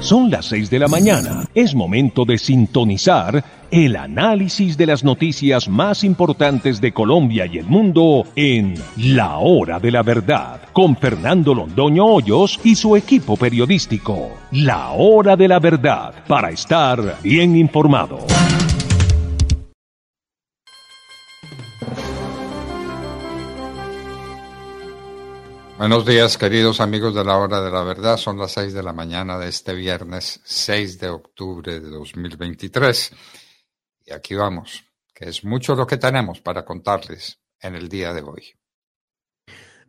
Son las 6 de la mañana. Es momento de sintonizar el análisis de las noticias más importantes de Colombia y el mundo en La Hora de la Verdad, con Fernando Londoño Hoyos y su equipo periodístico. La Hora de la Verdad, para estar bien informado. Buenos días, queridos amigos de la hora de la verdad. Son las seis de la mañana de este viernes 6 de octubre de 2023. Y aquí vamos, que es mucho lo que tenemos para contarles en el día de hoy.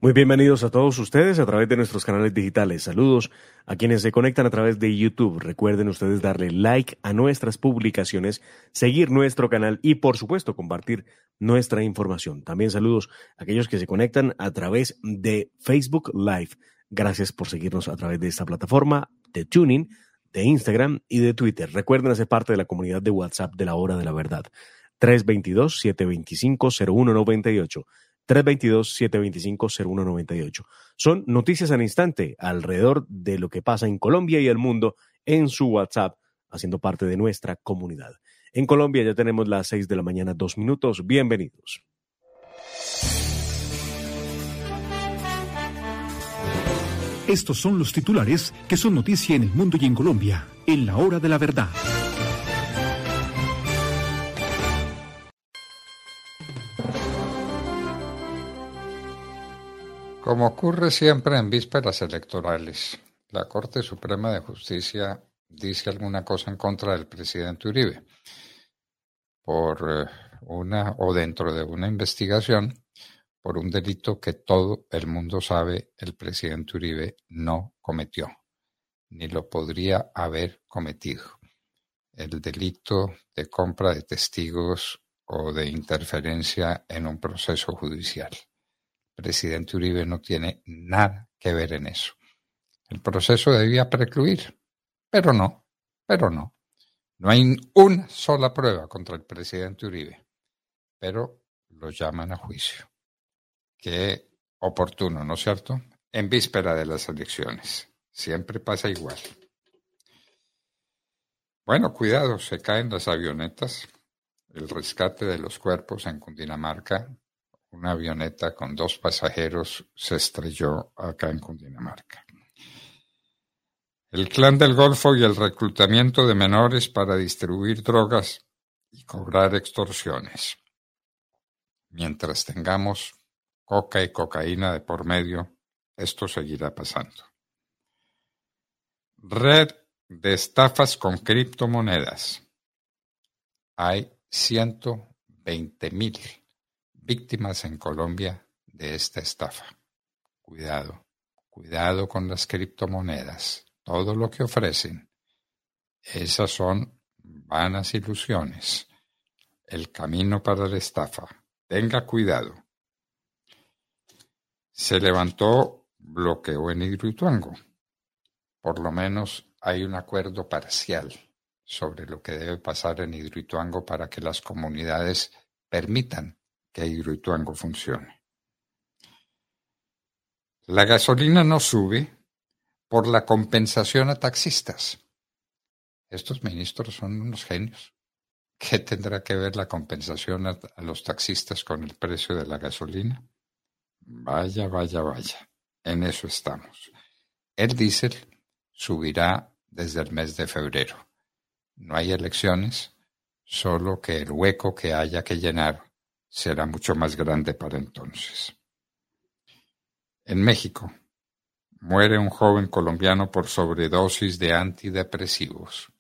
Muy bienvenidos a todos ustedes a través de nuestros canales digitales. Saludos a quienes se conectan a través de YouTube. Recuerden ustedes darle like a nuestras publicaciones, seguir nuestro canal y por supuesto compartir nuestra información. También saludos a aquellos que se conectan a través de Facebook Live. Gracias por seguirnos a través de esta plataforma de Tuning, de Instagram y de Twitter. Recuerden hacer parte de la comunidad de WhatsApp de la hora de la verdad. 322-725-0198. 322-725-0198. Son noticias al instante alrededor de lo que pasa en Colombia y el mundo en su WhatsApp, haciendo parte de nuestra comunidad. En Colombia ya tenemos las 6 de la mañana, dos minutos. Bienvenidos. Estos son los titulares que son noticia en el mundo y en Colombia, en la hora de la verdad. Como ocurre siempre en vísperas electorales, la Corte Suprema de Justicia dice alguna cosa en contra del presidente Uribe por eh, una o dentro de una investigación por un delito que todo el mundo sabe el presidente Uribe no cometió, ni lo podría haber cometido. El delito de compra de testigos o de interferencia en un proceso judicial presidente Uribe no tiene nada que ver en eso. El proceso debía precluir, pero no, pero no. No hay una sola prueba contra el presidente Uribe, pero lo llaman a juicio. Qué oportuno, ¿no es cierto? En víspera de las elecciones. Siempre pasa igual. Bueno, cuidado, se caen las avionetas. El rescate de los cuerpos en Cundinamarca una avioneta con dos pasajeros se estrelló acá en Cundinamarca. El clan del Golfo y el reclutamiento de menores para distribuir drogas y cobrar extorsiones. Mientras tengamos coca y cocaína de por medio, esto seguirá pasando. Red de estafas con criptomonedas. Hay 120 mil víctimas en Colombia de esta estafa. Cuidado, cuidado con las criptomonedas. Todo lo que ofrecen, esas son vanas ilusiones. El camino para la estafa. Tenga cuidado. Se levantó bloqueo en Hidroituango. Por lo menos hay un acuerdo parcial sobre lo que debe pasar en Hidroituango para que las comunidades permitan que Hidroituango funcione. La gasolina no sube por la compensación a taxistas. Estos ministros son unos genios. ¿Qué tendrá que ver la compensación a, a, los taxistas con el precio de la gasolina? Vaya, vaya, vaya. En eso estamos. El diésel subirá desde el mes de febrero. No hay elecciones, solo que el hueco que haya que llenar será mucho más grande para entonces. En México, muere un joven colombiano por sobredosis de antidepresivos.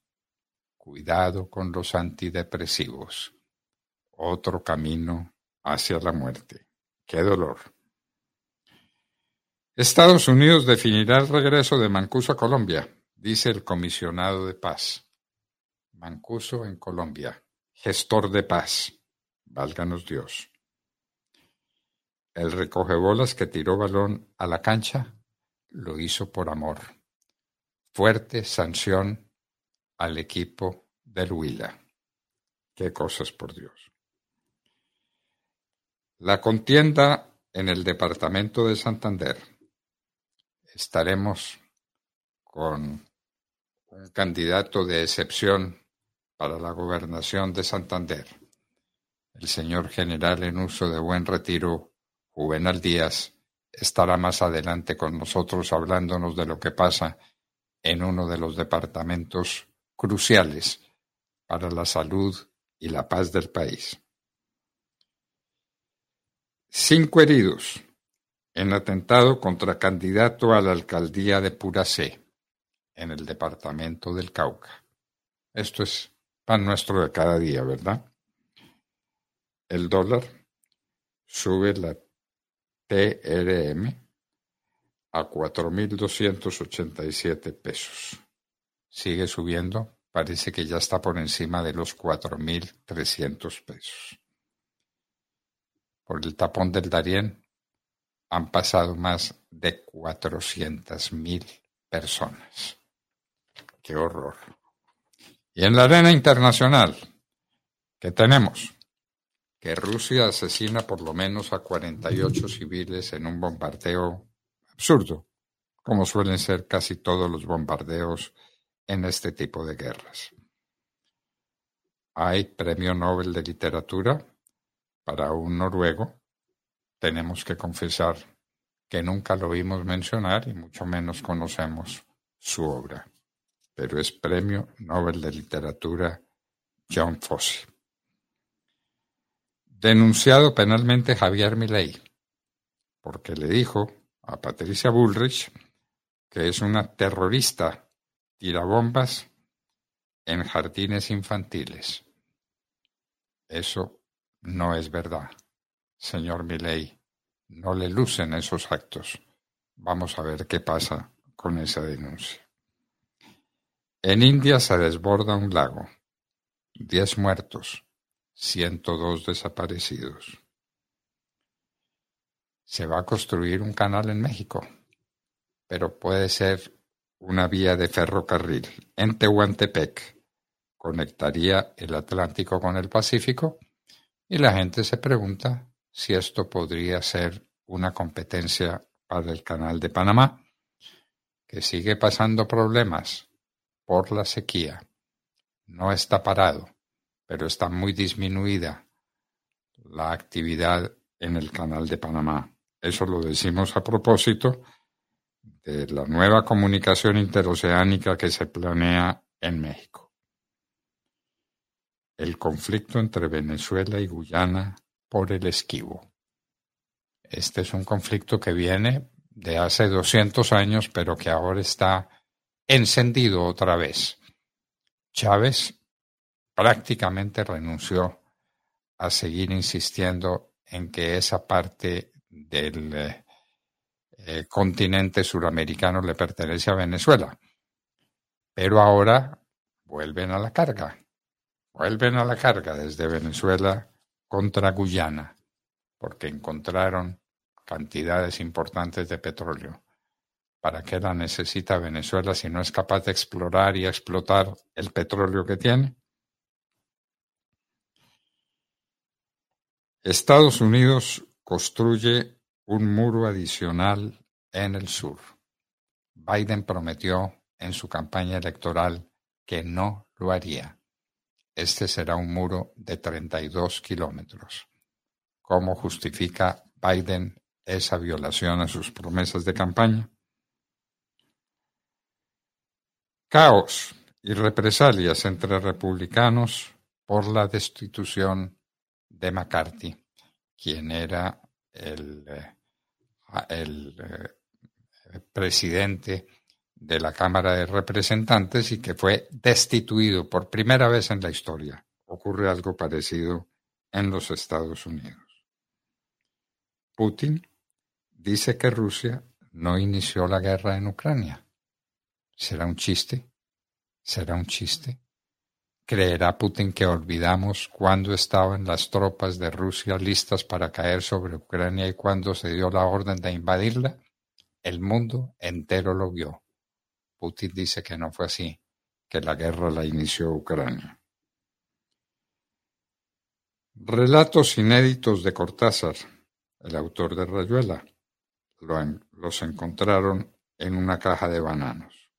Cuidado con los antidepresivos. Otro camino hacia la muerte. Qué dolor. Estados Unidos definirá el regreso de Mancuso a Colombia, dice el comisionado de paz. Mancuso en Colombia, gestor de paz. Válganos Dios. El recogebolas que tiró balón a la cancha lo hizo por amor. Fuerte sanción al equipo del Huila. Qué cosas por Dios. La contienda en el departamento de Santander. Estaremos con un candidato de excepción para la gobernación de Santander, el señor general en uso de buen retiro, Juvenal Díaz, estará más adelante con nosotros hablándonos de lo que pasa en uno de los departamentos cruciales para la salud y la paz del país. Cinco heridos en atentado contra candidato a la alcaldía de Puracé, en el departamento del Cauca. Esto es pan nuestro de cada día, ¿verdad? El dólar sube la TRM a 4.287 pesos. Sigue subiendo, parece que ya está por encima de los 4.300 pesos. Por el tapón del Darién han pasado más de 400.000 personas. ¡Qué horror! Y en la arena internacional, ¿qué tenemos? Que Rusia asesina por lo menos a 48 civiles en un bombardeo absurdo, como suelen ser casi todos los bombardeos en este tipo de guerras. Hay premio Nobel de Literatura para un noruego. Tenemos que confesar que nunca lo oímos mencionar y mucho menos conocemos su obra. Pero es premio Nobel de Literatura John Fosse. Denunciado penalmente Javier Milei, porque le dijo a Patricia Bullrich que es una terrorista tirabombas en jardines infantiles. Eso no es verdad, señor Milei. No le lucen esos actos. Vamos a ver qué pasa con esa denuncia. En India se desborda un lago. Diez muertos ciento dos desaparecidos. Se va a construir un canal en México, pero puede ser una vía de ferrocarril en Tehuantepec. Conectaría el Atlántico con el Pacífico y la gente se pregunta si esto podría ser una competencia para el canal de Panamá, que sigue pasando problemas por la sequía. No está parado pero está muy disminuida la actividad en el canal de Panamá. Eso lo decimos a propósito de la nueva comunicación interoceánica que se planea en México. El conflicto entre Venezuela y Guyana por el esquivo. Este es un conflicto que viene de hace 200 años, pero que ahora está encendido otra vez. Chávez prácticamente renunció a seguir insistiendo en que esa parte del eh, eh, continente suramericano le pertenece a Venezuela. Pero ahora vuelven a la carga, vuelven a la carga desde Venezuela contra Guyana, porque encontraron cantidades importantes de petróleo. ¿Para qué la necesita Venezuela si no es capaz de explorar y explotar el petróleo que tiene? Estados Unidos construye un muro adicional en el sur. Biden prometió en su campaña electoral que no lo haría. Este será un muro de 32 kilómetros. ¿Cómo justifica Biden esa violación a sus promesas de campaña? Caos y represalias entre republicanos por la destitución de McCarthy, quien era el, eh, eh, presidente de la Cámara de Representantes y que fue destituido por primera vez en la historia. Ocurre algo parecido en los Estados Unidos. Putin dice que Rusia no inició la guerra en Ucrania. ¿Será un chiste? ¿Será un chiste? ¿Creerá Putin que olvidamos cuándo estaban las tropas de Rusia listas para caer sobre Ucrania y cuándo se dio la orden de invadirla? El mundo entero lo vio. Putin dice que no fue así, que la guerra la inició Ucrania. Relatos inéditos de Cortázar, el autor de Rayuela, los encontraron en una caja de bananos.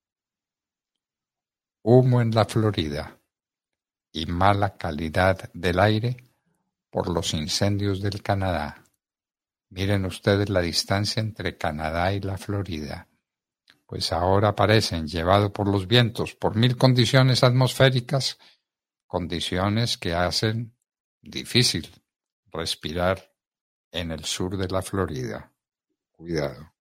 Humo en la Florida y mala calidad del aire por los incendios del Canadá. Miren ustedes la distancia entre Canadá y la Florida pues ahora aparecen, llevado por los vientos, por mil condiciones atmosféricas, condiciones que hacen difícil respirar en el sur de la Florida. Cuidado.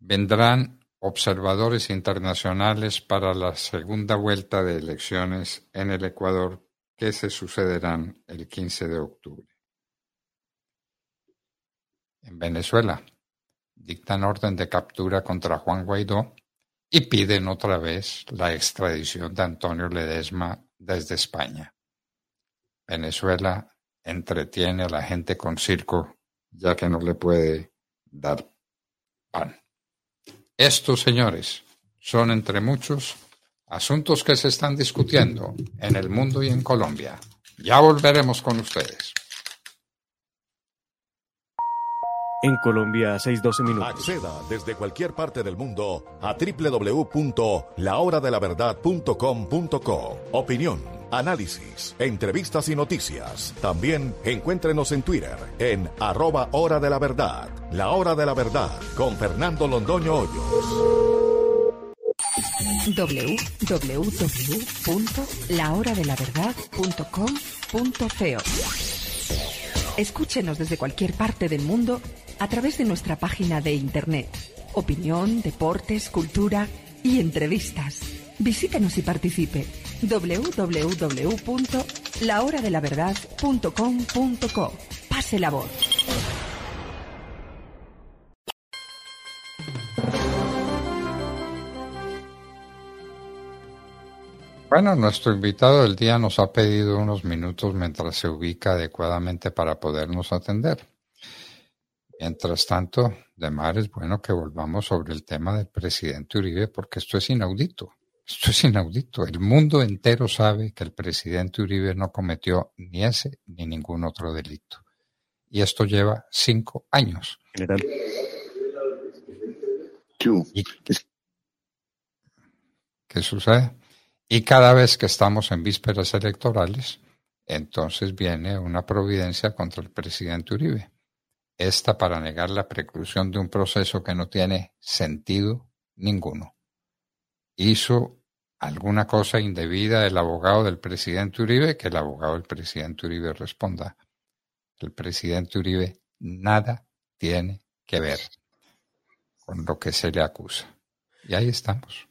Vendrán observadores internacionales para la segunda vuelta de elecciones en el Ecuador que se sucederán el 15 de octubre. En Venezuela, dictan orden de captura contra Juan Guaidó y piden otra vez la extradición de Antonio Ledesma desde España. Venezuela entretiene a la gente con circo ya que no le puede dar pan. Estos, señores, son entre muchos asuntos que se están discutiendo en el mundo y en Colombia. Ya volveremos con ustedes. En Colombia, 6:12 minutos. Acceda desde cualquier parte del mundo a www.lahoradelaverdad.com.co. Opinión, análisis, entrevistas y noticias. También encuéntrenos en Twitter en arroba hora de la verdad. La hora de la verdad con Fernando Londoño Hoyos. www.lahoradelaverdad.com.co Escúchenos desde cualquier parte del mundo a través de nuestra página de internet. Opinión, deportes, cultura y entrevistas. Visítenos y participe. www.lahoradelaverdad.com.co. Pase la voz. Bueno, nuestro invitado del día nos ha pedido unos minutos mientras se ubica adecuadamente para podernos atender. Mientras tanto, de mar es bueno que volvamos sobre el tema del presidente Uribe porque esto es inaudito. Esto es inaudito. El mundo entero sabe que el presidente Uribe no cometió ni ese ni ningún otro delito. Y esto lleva cinco años. General. ¿Y ¿Qué sucede? Y cada vez que estamos en vísperas electorales, entonces viene una providencia contra el presidente Uribe. Esta para negar la preclusión de un proceso que no tiene sentido ninguno. Hizo alguna cosa indebida el abogado del presidente Uribe, que el abogado del presidente Uribe responda. El presidente Uribe nada tiene que ver con lo que se le acusa. Y ahí estamos.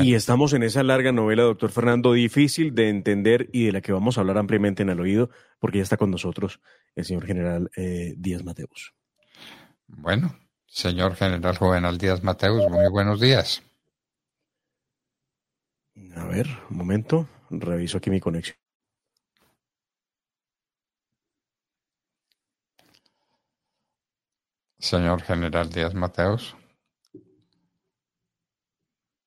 Y estamos en esa larga novela, doctor Fernando, difícil de entender y de la que vamos a hablar ampliamente en el oído, porque ya está con nosotros el señor general eh, Díaz Mateus. Bueno, señor general Juvenal Díaz Mateus, muy buenos días. A ver, un momento, reviso aquí mi conexión. Señor general Díaz Mateus.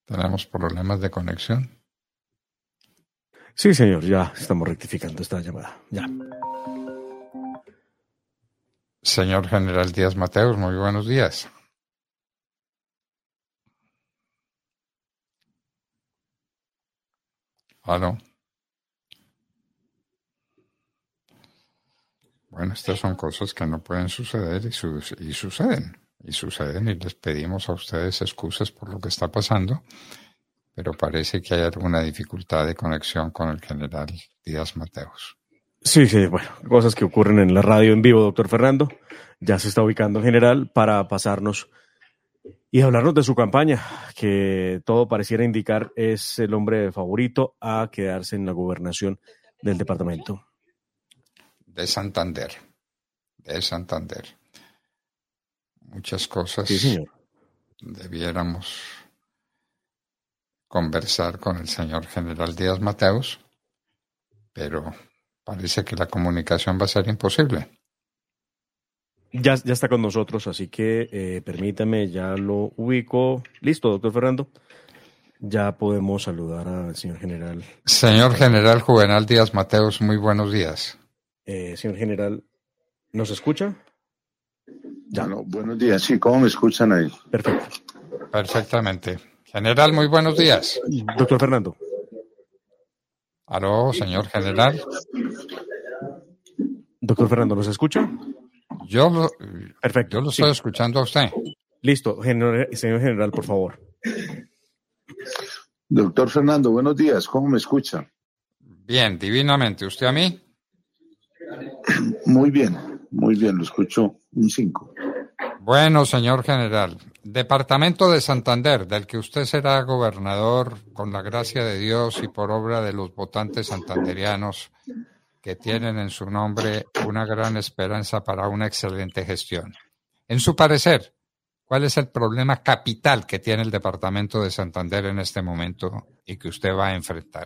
Tenemos problemas de conexión. Sí, señor, ya estamos rectificando esta llamada. Ya. Señor General Díaz Mateus, muy buenos días. ¿Aló? Bueno, estas son cosas que no pueden suceder y, y suceden. y suceden y les pedimos a ustedes excusas por lo que está pasando, pero parece que hay alguna dificultad de conexión con el general Díaz Mateos. Sí, sí, bueno, cosas que ocurren en la radio en vivo, doctor Fernando. Ya se está ubicando el general para pasarnos y hablarnos de su campaña, que todo pareciera indicar es el hombre favorito a quedarse en la gobernación del departamento. De Santander, de Santander. Muchas cosas Sí, señor. debiéramos conversar con el señor general Díaz Mateos, pero parece que la comunicación va a ser imposible. Ya, ya está con nosotros, así que eh, permítame, ya lo ubico. Listo, doctor Fernando. Ya podemos saludar al señor general. Señor general Juvenal Díaz Mateos, muy buenos días. Eh, señor general, ¿nos escucha? Ya. Bueno, buenos días. Sí, ¿cómo me escuchan ahí? Perfecto. Perfectamente. General, muy buenos días. Doctor Fernando. Aló, señor general. Doctor Fernando, ¿nos escucha? Yo lo, Perfecto. yo lo sí. estoy escuchando a usted. Listo, señor general, por favor. Doctor Fernando, buenos días. ¿Cómo me escuchan? Bien, divinamente. ¿Usted a mí? Muy bien, muy bien. Lo escucho un 5. Bueno, señor general. Departamento de Santander, del que usted será gobernador con la gracia de Dios y por obra de los votantes santanderianos que tienen en su nombre una gran esperanza para una excelente gestión. En su parecer, ¿cuál es el problema capital que tiene el departamento de Santander en este momento y que usted va a enfrentar?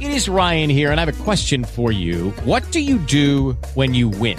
It is Ryan here, and I have a question for you. What do you do when you win?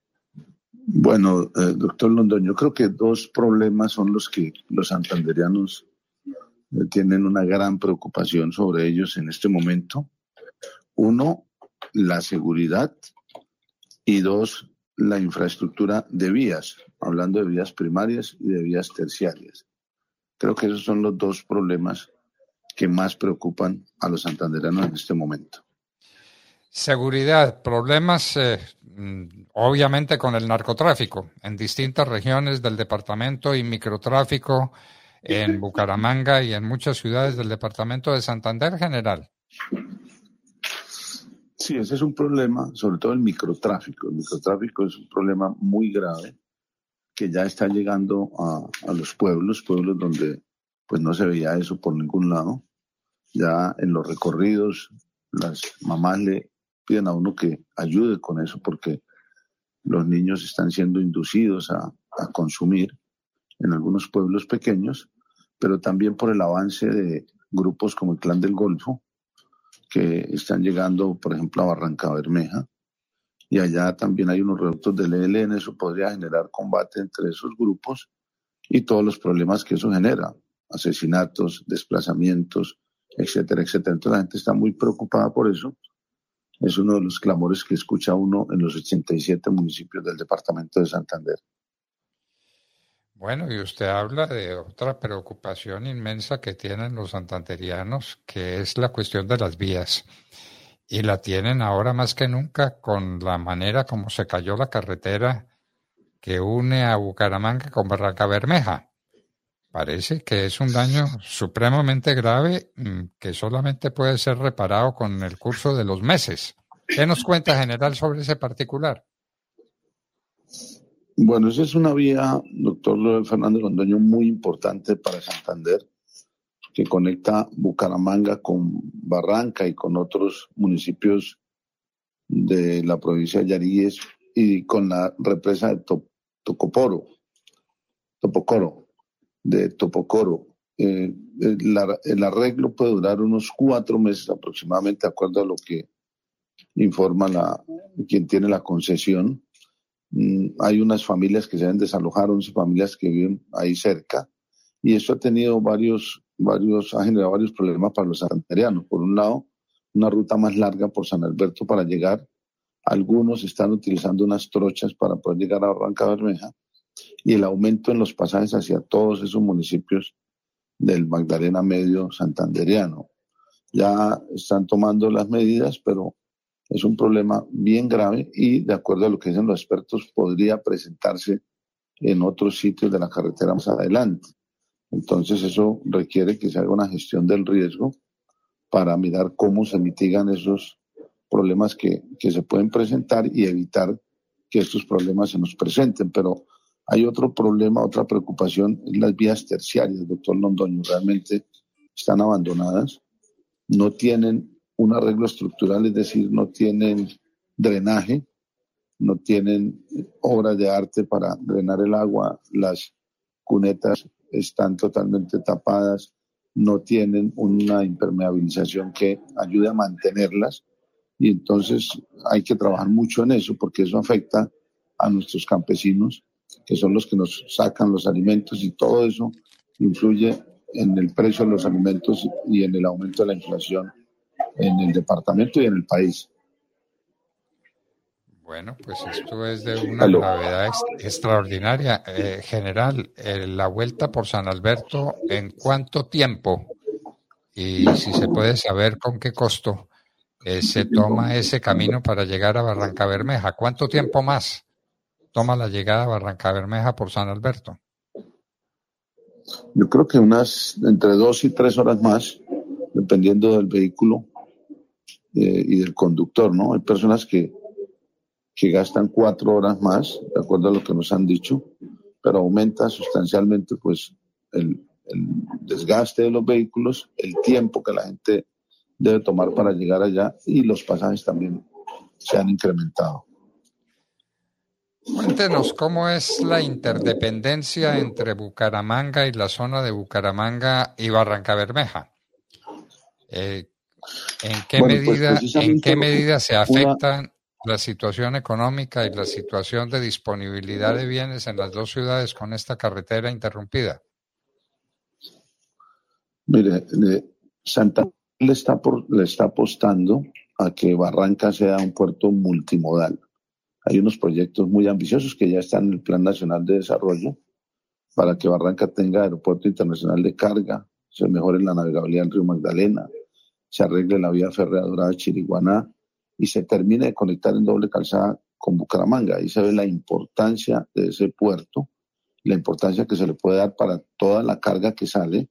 Bueno, eh, doctor London, yo creo que dos problemas son los que los santanderianos eh, tienen una gran preocupación sobre ellos en este momento. Uno, la seguridad y dos, la infraestructura de vías, hablando de vías primarias y de vías terciarias. Creo que esos son los dos problemas que más preocupan a los santanderianos en este momento. Seguridad, problemas eh, obviamente con el narcotráfico en distintas regiones del departamento y microtráfico en Bucaramanga y en muchas ciudades del departamento de Santander general. Sí, ese es un problema, sobre todo el microtráfico. El microtráfico es un problema muy grave que ya está llegando a, a los pueblos, pueblos donde pues no se veía eso por ningún lado. Ya en los recorridos las mamás le piden a uno que ayude con eso porque los niños están siendo inducidos a, a consumir en algunos pueblos pequeños, pero también por el avance de grupos como el Clan del Golfo, que están llegando, por ejemplo, a Barranca Bermeja, y allá también hay unos reductos del ELN, eso podría generar combate entre esos grupos y todos los problemas que eso genera, asesinatos, desplazamientos, etcétera, etcétera. Entonces la gente está muy preocupada por eso. Es uno de los clamores que escucha uno en los 87 municipios del departamento de Santander. Bueno, y usted habla de otra preocupación inmensa que tienen los santanderianos, que es la cuestión de las vías. Y la tienen ahora más que nunca con la manera como se cayó la carretera que une a Bucaramanga con Barranca Bermeja. Parece que es un daño supremamente grave mm, que solamente puede ser reparado con el curso de los meses. ¿Qué nos cuenta, general, sobre ese particular? Bueno, esa es una vía, doctor Fernando Londoño, muy importante para Santander, que conecta Bucaramanga con Barranca y con otros municipios de la provincia de Yaríes y con la represa de To- Tocoporo, Topocoro, de Topocoro. Eh, el, ar- el arreglo puede durar unos cuatro meses aproximadamente, de acuerdo a lo que informa la, quien tiene la concesión. Mm, hay unas familias que se deben desalojar, 11 familias que viven ahí cerca, y eso ha tenido varios, varios, ha generado varios problemas para los santanderianos. Por un lado, una ruta más larga por San Alberto para llegar. Algunos están utilizando unas trochas para poder llegar a Barranca Bermeja y el aumento en los pasajes hacia todos esos municipios del Magdalena Medio Santanderiano. Ya están tomando las medidas, pero es un problema bien grave y, de acuerdo a lo que dicen los expertos, podría presentarse en otros sitios de la carretera más adelante. Entonces, eso requiere que se haga una gestión del riesgo para mirar cómo se mitigan esos problemas que, que se pueden presentar y evitar que estos problemas se nos presenten. Pero hay otro problema, otra preocupación, es las vías terciarias, doctor Londoño. Realmente están abandonadas, no tienen un arreglo estructural, es decir, no tienen drenaje, no tienen obras de arte para drenar el agua, las cunetas están totalmente tapadas, no tienen una impermeabilización que ayude a mantenerlas y entonces hay que trabajar mucho en eso porque eso afecta a nuestros campesinos que son los que nos sacan los alimentos y todo eso influye en el precio de los alimentos y en el aumento de la inflación en el departamento y en el país. Bueno, pues esto es de una gravedad extraordinaria. Eh, general, eh, la vuelta por San Alberto, ¿en cuánto tiempo? Y si se puede saber con qué costo eh, se toma ese camino para llegar a Barranca Bermeja. ¿Cuánto tiempo más? Toma la llegada a Barranca Bermeja por San Alberto? Yo creo que unas entre dos y tres horas más, dependiendo del vehículo eh, y del conductor, ¿no? Hay personas que, que gastan cuatro horas más, de acuerdo a lo que nos han dicho, pero aumenta sustancialmente pues el, el desgaste de los vehículos, el tiempo que la gente debe tomar para llegar allá y los pasajes también se han incrementado. Cuéntenos cómo es la interdependencia entre Bucaramanga y la zona de Bucaramanga y Barranca Bermeja. Eh, ¿En qué pues, medida, en qué medida se afectan la situación económica y la situación de disponibilidad de bienes en las dos ciudades con esta carretera interrumpida? Mire, Santa le está, le está apostando a que Barranca sea un puerto multimodal. Hay unos proyectos muy ambiciosos que ya están en el Plan Nacional de Desarrollo para que Barranca tenga aeropuerto internacional de carga, se mejore la navegabilidad del río Magdalena, se arregle la vía férrea dorada Chiriguaná y se termine de conectar en doble calzada con Bucaramanga. Ahí se ve la importancia de ese puerto, la importancia que se le puede dar para toda la carga que sale,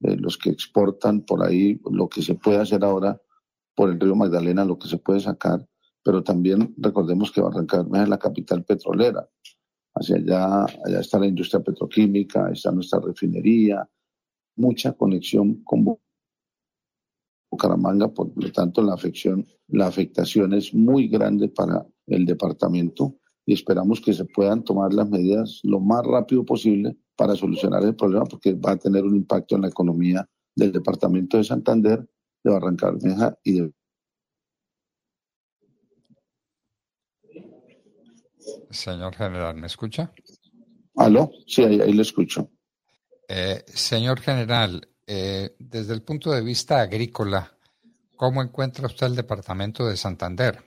eh, los que exportan por ahí, lo que se puede hacer ahora por el río Magdalena, lo que se puede sacar pero también recordemos que Barranca es la capital petrolera. Hacia allá, allá está la industria petroquímica, está nuestra refinería, mucha conexión con Bucaramanga, por lo tanto la afección, la afectación es muy grande para el departamento y esperamos que se puedan tomar las medidas lo más rápido posible para solucionar el problema porque va a tener un impacto en la economía del departamento de Santander, de Barranca Bermeja y de Señor general, ¿me escucha? ¿Aló? Sí, ahí, ahí le escucho. Eh, señor general, eh, desde el punto de vista agrícola, ¿cómo encuentra usted el departamento de Santander?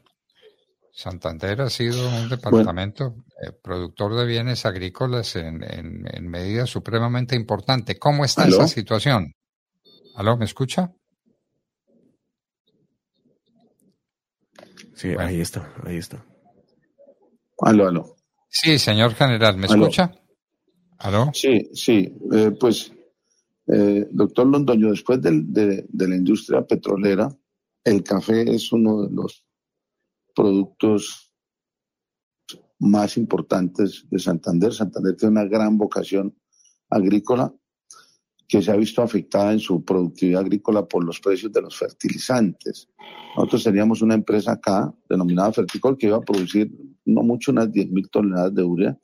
Santander ha sido un departamento eh, productor de bienes agrícolas en, en, medida supremamente importante. ¿Cómo está esa situación? ¿Aló? ¿Me escucha? Sí, ahí está, ahí está. Aló, aló. Sí, señor general, ¿me escucha? ¿Aló? Sí, sí. Eh, pues, eh, doctor Londoño, después de, la industria petrolera, el café es uno de los productos más importantes de Santander. Santander tiene una gran vocación agrícola que se ha visto afectada en su productividad agrícola por los precios de los fertilizantes. Nosotros teníamos una empresa acá, denominada Ferticol, que iba a producir no mucho, unas 10.000 toneladas de urea,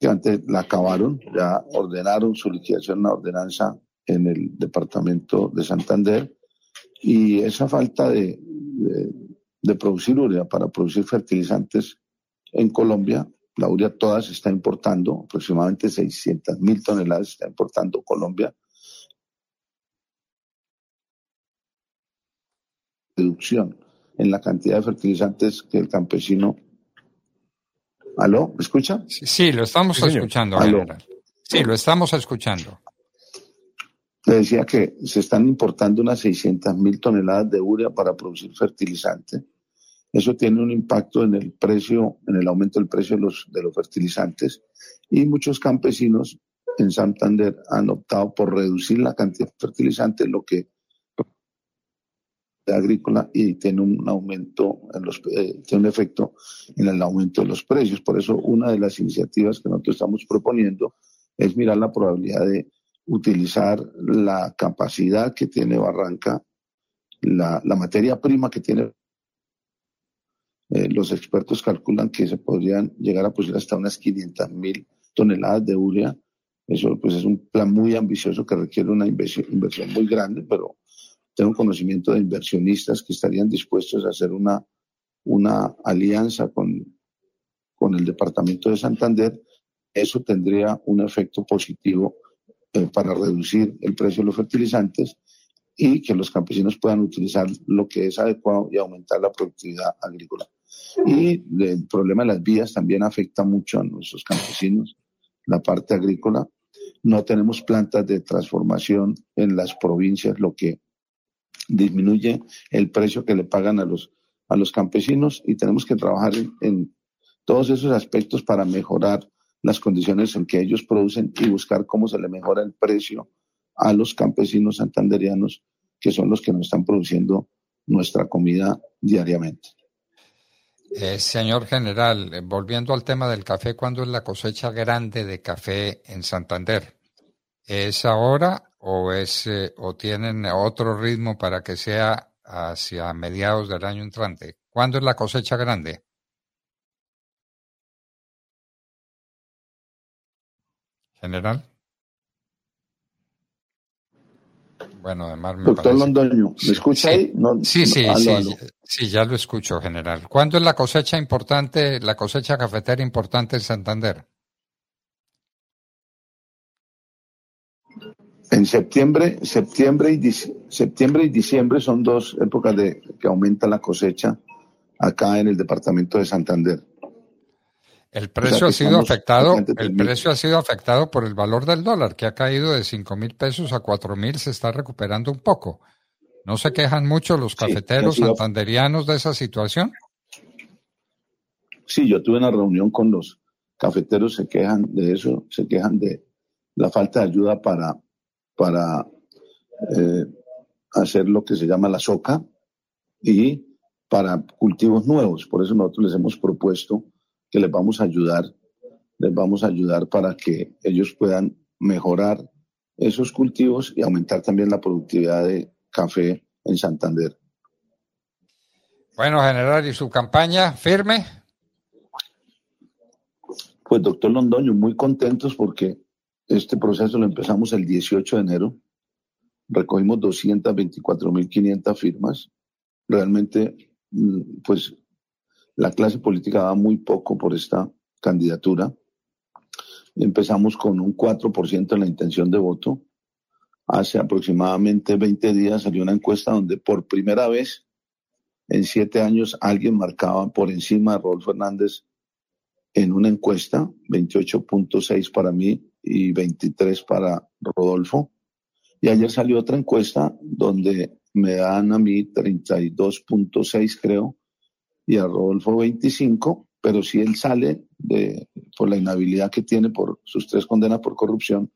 que antes la acabaron, ya ordenaron su liquidación, una ordenanza en el departamento de Santander, y esa falta de, de, de producir urea para producir fertilizantes en Colombia, la urea toda se está importando, aproximadamente 600 mil toneladas se está importando Colombia. Reducción en la cantidad de fertilizantes que el campesino. ¿Aló? ¿Me escucha? Sí, sí lo estamos escuchando, general. Sí, lo estamos escuchando. Le decía que se están importando unas 600 mil toneladas de urea para producir fertilizante. Eso tiene un impacto en el precio, en el aumento del precio de los, de fertilizantes. Y muchos campesinos en Santander han optado por reducir la cantidad de fertilizantes, lo que agrícola y tiene un aumento en los eh, tiene un efecto en el aumento de los precios. Por eso una de las iniciativas que nosotros estamos proponiendo es mirar la probabilidad de utilizar la capacidad que tiene Barranca, la, la materia prima que tiene. Eh, los expertos calculan que se podrían llegar a producir hasta unas 500 mil toneladas de urea. Eso pues es un plan muy ambicioso que requiere una inversión, muy grande, pero tengo conocimiento de inversionistas que estarían dispuestos a hacer una, una alianza con, con el departamento de Santander. Eso tendría un efecto positivo eh, para reducir el precio de los fertilizantes y que los campesinos puedan utilizar lo que es adecuado y aumentar la productividad agrícola. Y el problema de las vías también afecta mucho a nuestros campesinos, la parte agrícola. No tenemos plantas de transformación en las provincias, lo que disminuye el precio que le pagan a los, a los campesinos y tenemos que trabajar en, todos esos aspectos para mejorar las condiciones en que ellos producen y buscar cómo se le mejora el precio a los campesinos santanderianos, que son los que nos están produciendo nuestra comida diariamente. Eh, señor general, eh, volviendo al tema del café, ¿cuándo es la cosecha grande de café en Santander? ¿Es ahora o, es, eh, o tienen otro ritmo para que sea hacia mediados del año entrante? ¿Cuándo es la cosecha grande? General. Bueno, además me Doctor Londoño, ¿me escucha ahí? sí, sí, sí, sí, ya lo escucho, general. ¿Cuándo es la cosecha importante, la cosecha cafetera importante en Santander? En septiembre, septiembre y, septiembre y diciembre son dos épocas de que aumenta la cosecha acá en el departamento de Santander. El precio ha sido afectado, el precio ha sido afectado por el valor del dólar, que ha caído de cinco mil pesos a cuatro mil, se está recuperando un poco. ¿No se quejan mucho los cafeteros santanderianos de esa situación? Sí, yo tuve una reunión con los cafeteros, se quejan de eso, se quejan de la falta de ayuda para para eh, hacer lo que se llama la soca y para cultivos nuevos. Por eso nosotros les hemos propuesto que les vamos a ayudar, les vamos a ayudar para que ellos puedan mejorar esos cultivos y aumentar también la productividad de café en Santander. Bueno, general, ¿y su campaña firme? Pues doctor Londoño, muy contentos porque este proceso lo empezamos el 18 de enero. Recogimos 224.500 firmas. Realmente, mm, pues, la clase política da muy poco por esta candidatura. Empezamos con un 4% en la intención de voto. Hace aproximadamente 20 días salió una encuesta donde por primera vez en siete años alguien marcaba por encima de Rodolfo Fernández en una encuesta, 28.6 para mí, y 23 para Rodolfo. Y ayer salió otra encuesta donde me dan a mí 32.6 creo y a Rodolfo 25, pero si él sale de, por la inhabilidad que tiene por sus tres condenas por corrupción,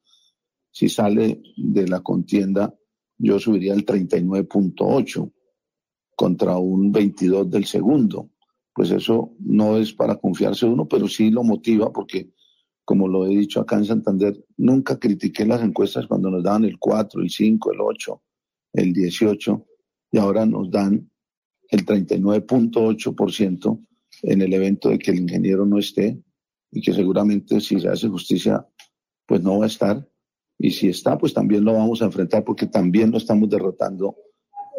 si sale de la contienda, yo subiría al 39.8 contra un 22 del segundo. Pues eso no es para confiarse uno, pero sí lo motiva porque como lo he dicho acá en Santander, nunca critiqué las encuestas cuando nos daban el 4, el 5, el 8, el 18 y ahora nos dan el 39.8% en el evento de que el ingeniero no esté y que seguramente si se hace justicia pues no va a estar y si está pues también lo vamos a enfrentar porque también lo estamos derrotando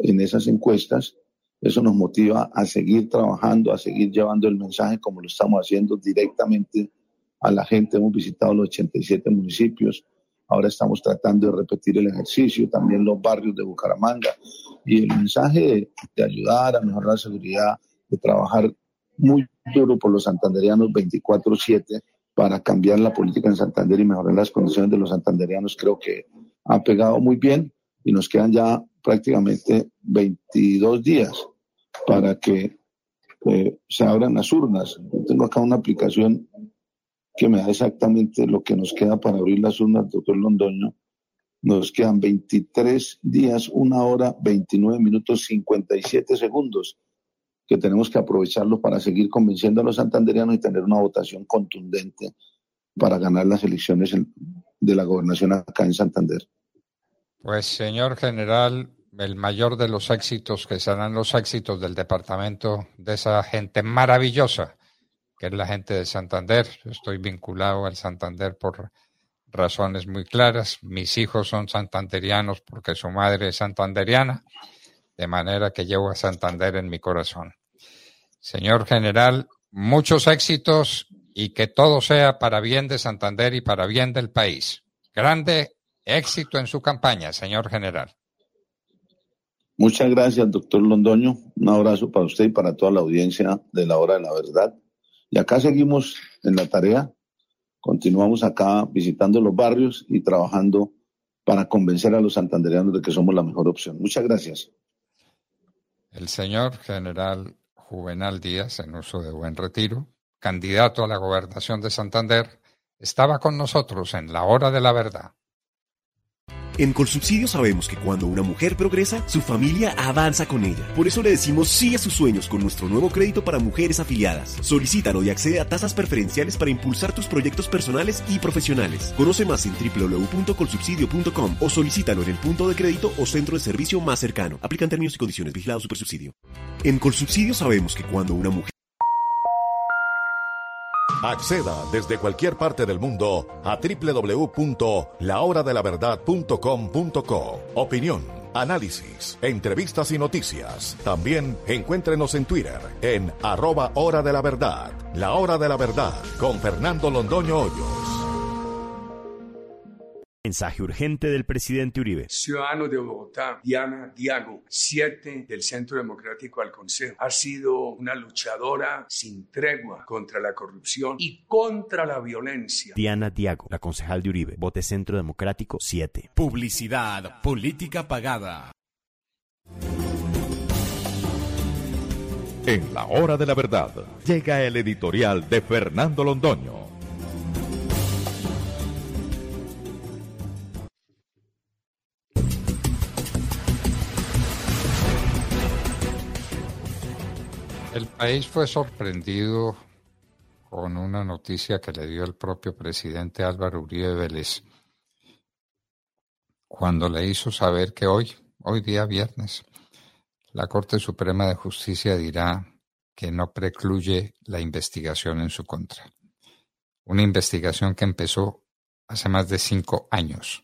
en esas encuestas Eso nos motiva a seguir trabajando, a seguir llevando el mensaje como lo estamos haciendo directamente a la gente. Hemos visitado los 87 municipios. Ahora estamos tratando de repetir el ejercicio, también los barrios de Bucaramanga. Y el mensaje de, ayudar a mejorar la seguridad, de trabajar muy duro por los santanderianos 24-7 para cambiar la política en Santander y mejorar las condiciones de los santanderianos, creo que ha pegado muy bien y nos quedan ya prácticamente 22 días para que eh, se abran las urnas. Yo tengo acá una aplicación que me da exactamente lo que nos queda para abrir las urnas, doctor Londoño. Nos quedan 23 días, una hora, 29 minutos, 57 segundos que tenemos que aprovecharlo para seguir convenciendo a los santanderianos y tener una votación contundente para ganar las elecciones de la gobernación acá en Santander. Pues, señor general, el mayor de los éxitos que serán los éxitos del departamento de esa gente maravillosa, que es la gente de Santander. estoy vinculado al Santander por razones muy claras. Mis hijos son santanderianos porque su madre es santanderiana de manera que llevo a Santander en mi corazón. Señor general, muchos éxitos y que todo sea para bien de Santander y para bien del país. Grande éxito en su campaña, señor general. Muchas gracias, doctor Londoño. Un abrazo para usted y para toda la audiencia de la hora de la verdad. Y acá seguimos en la tarea. Continuamos acá visitando los barrios y trabajando para convencer a los santandereanos de que somos la mejor opción. Muchas gracias. El señor general Juvenal Díaz, en uso de buen retiro, candidato a la gobernación de Santander, estaba con nosotros en la hora de la verdad. En Colsubsidio sabemos que cuando una mujer progresa, su familia avanza con ella. Por eso le decimos sí a sus sueños con nuestro nuevo crédito para mujeres afiliadas. Solicítalo y accede a tasas preferenciales para impulsar tus proyectos personales y profesionales. Conoce más en www.colsubsidio.com o solicítalo en el punto de crédito o centro de servicio más cercano. Aplican términos y condiciones. Vigilado Supersubsidio. En Colsubsidio sabemos que cuando una mujer Acceda desde cualquier parte del mundo a www.lahoradelaverdad.com.co. Opinión, análisis, entrevistas y noticias. También encuéntrenos en Twitter en arroba hora de la verdad. La hora de la verdad con Fernando Londoño Hoyos. Mensaje urgente del presidente Uribe. Ciudadano de Bogotá, Diana Diago, 7 del Centro Democrático al Consejo. Ha sido una luchadora sin tregua contra la corrupción y contra la violencia. Diana Diago, la concejal de Uribe. Vote Centro Democrático 7. Publicidad, política pagada. En la hora de la verdad, llega el editorial de Fernando Londoño. El país fue sorprendido con una noticia que le dio el propio presidente Álvaro Uribe Vélez cuando le hizo saber que hoy, hoy día viernes, la Corte Suprema de Justicia dirá que no precluye la investigación en su contra. Una investigación que empezó hace más de cinco años.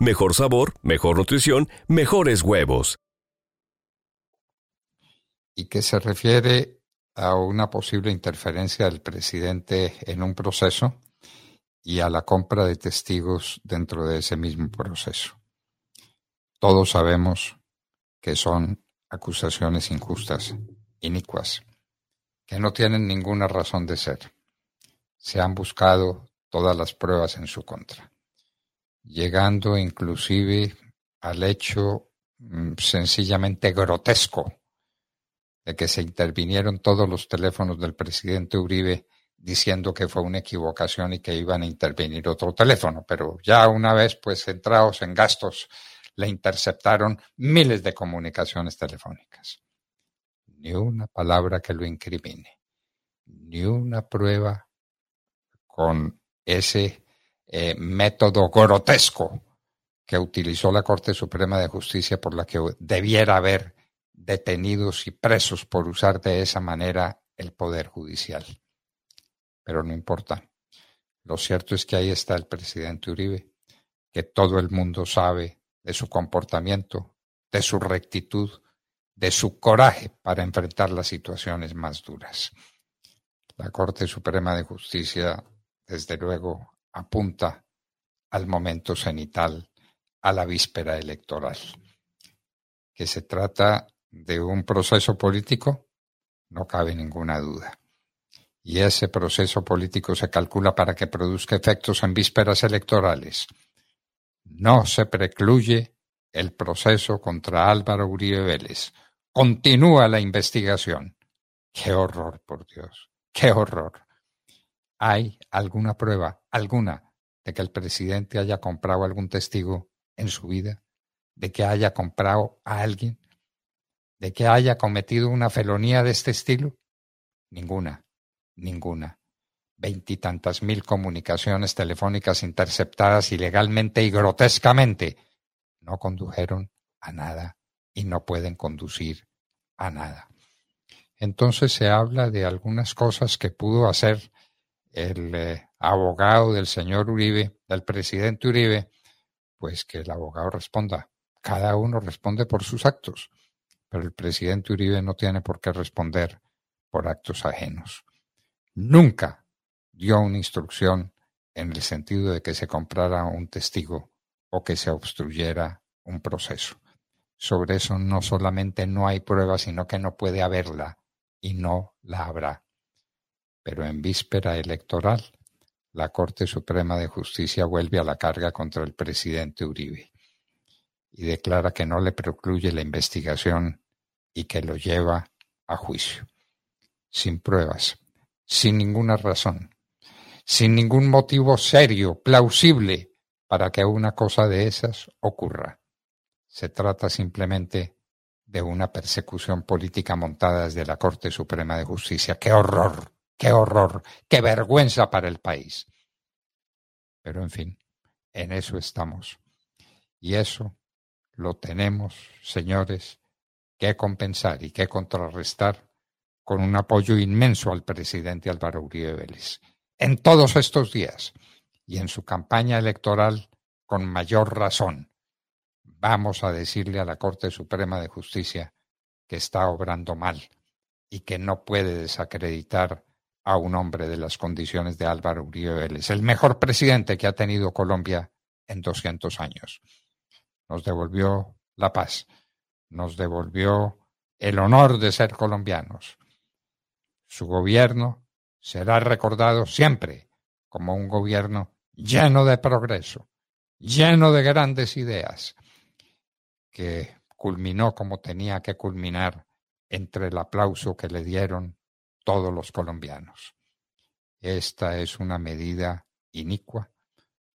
Mejor sabor, mejor nutrición, mejores huevos. y que se refiere a una posible interferencia del presidente en un proceso y a la compra de testigos dentro de ese mismo proceso. Todos sabemos que son acusaciones injustas, inicuas. que no tienen ninguna razón de ser. Se han buscado todas las pruebas en su contra, llegando inclusive al hecho mm, sencillamente grotesco de que se intervinieron todos los teléfonos del presidente Uribe diciendo que fue una equivocación y que iban a intervenir otro teléfono, pero ya una vez pues centrados en gastos le interceptaron miles de comunicaciones telefónicas. Ni una palabra que lo incrimine, ni una prueba con ese eh, método grotesco que utilizó la Corte Suprema de Justicia por la que debiera haber detenidos y presos por usar de esa manera el Poder Judicial. Pero no importa. Lo cierto es que ahí está el presidente Uribe, que todo el mundo sabe de su comportamiento, de su rectitud, de su coraje para enfrentar las situaciones más duras. La Corte Suprema de Justicia, desde luego, apunta al momento cenital, a la víspera electoral. Que se trata de un proceso político, no cabe ninguna duda. Y ese proceso político se calcula para que produzca efectos en vísperas electorales. No se precluye el proceso contra Álvaro Uribe Vélez. Continúa la investigación. Qué horror, por Dios. Qué horror. ¿Hay alguna prueba, alguna, de que el presidente haya comprado algún testigo en su vida? ¿De que haya comprado a alguien? de que haya cometido una felonía de este estilo? Ninguna, ninguna. Veintitantas mil comunicaciones telefónicas interceptadas ilegalmente y grotescamente no condujeron a nada y no pueden conducir a nada. Entonces se habla de algunas cosas que pudo hacer el eh, abogado del señor Uribe, del presidente Uribe, pues que el abogado responda. Cada uno responde por sus actos pero el presidente Uribe no tiene por qué responder por actos ajenos. Nunca dio una instrucción en el sentido de que se comprara un testigo o que se obstruyera un proceso. Sobre eso no solamente no hay prueba, sino que no puede haberla y no la habrá. Pero en víspera electoral, la Corte Suprema de Justicia vuelve a la carga contra el presidente Uribe y declara que no le precluye la investigación y que lo lleva a juicio, sin pruebas, sin ninguna razón, sin ningún motivo serio, plausible, para que una cosa de esas ocurra. Se trata simplemente de una persecución política montada desde la Corte Suprema de Justicia. ¡Qué horror! ¡Qué horror! ¡Qué vergüenza para el país! Pero en fin, en eso estamos. Y eso lo tenemos, señores, que compensar y que contrarrestar con un apoyo inmenso al presidente Álvaro Uribe Vélez. En todos estos días y en su campaña electoral con mayor razón, vamos a decirle a la Corte Suprema de Justicia que está obrando mal y que no puede desacreditar a un hombre de las condiciones de Álvaro Uribe Vélez, el mejor presidente que ha tenido Colombia en 200 años nos devolvió la paz, nos devolvió el honor de ser colombianos. Su gobierno será recordado siempre como un gobierno lleno de progreso, lleno de grandes ideas, que culminó como tenía que culminar entre el aplauso que le dieron todos los colombianos. Esta es una medida inicua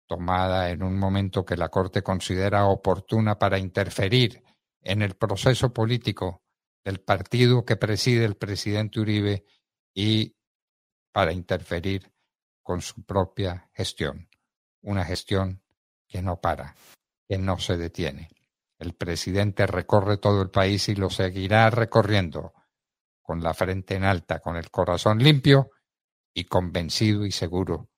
tomada en un momento que la Corte considera oportuna para interferir en el proceso político del partido que preside el presidente Uribe y para interferir con su propia gestión, una gestión que no para, que no se detiene. El presidente recorre todo el país y lo seguirá recorriendo con la frente en alta, con el corazón limpio y convencido y seguro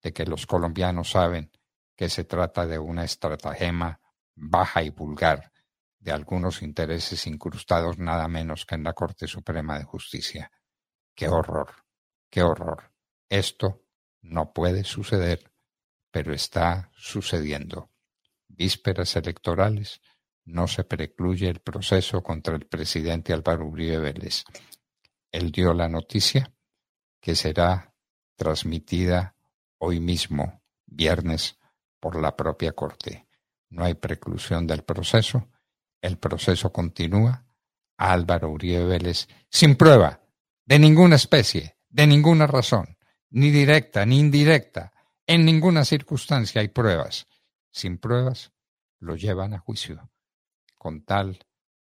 de que los colombianos saben que se trata de una estratagema baja y vulgar de algunos intereses incrustados nada menos que en la Corte Suprema de Justicia. ¡Qué horror! ¡Qué horror! Esto no puede suceder, pero está sucediendo. Vísperas electorales, no se precluye el proceso contra el presidente Álvaro Uribe Vélez. Él dio la noticia que será transmitida hoy mismo, viernes, por la propia Corte. No hay preclusión del proceso, el proceso continúa. Álvaro Uribe Vélez, sin prueba, de ninguna especie, de ninguna razón, ni directa ni indirecta, en ninguna circunstancia hay pruebas. Sin pruebas, lo llevan a juicio, con tal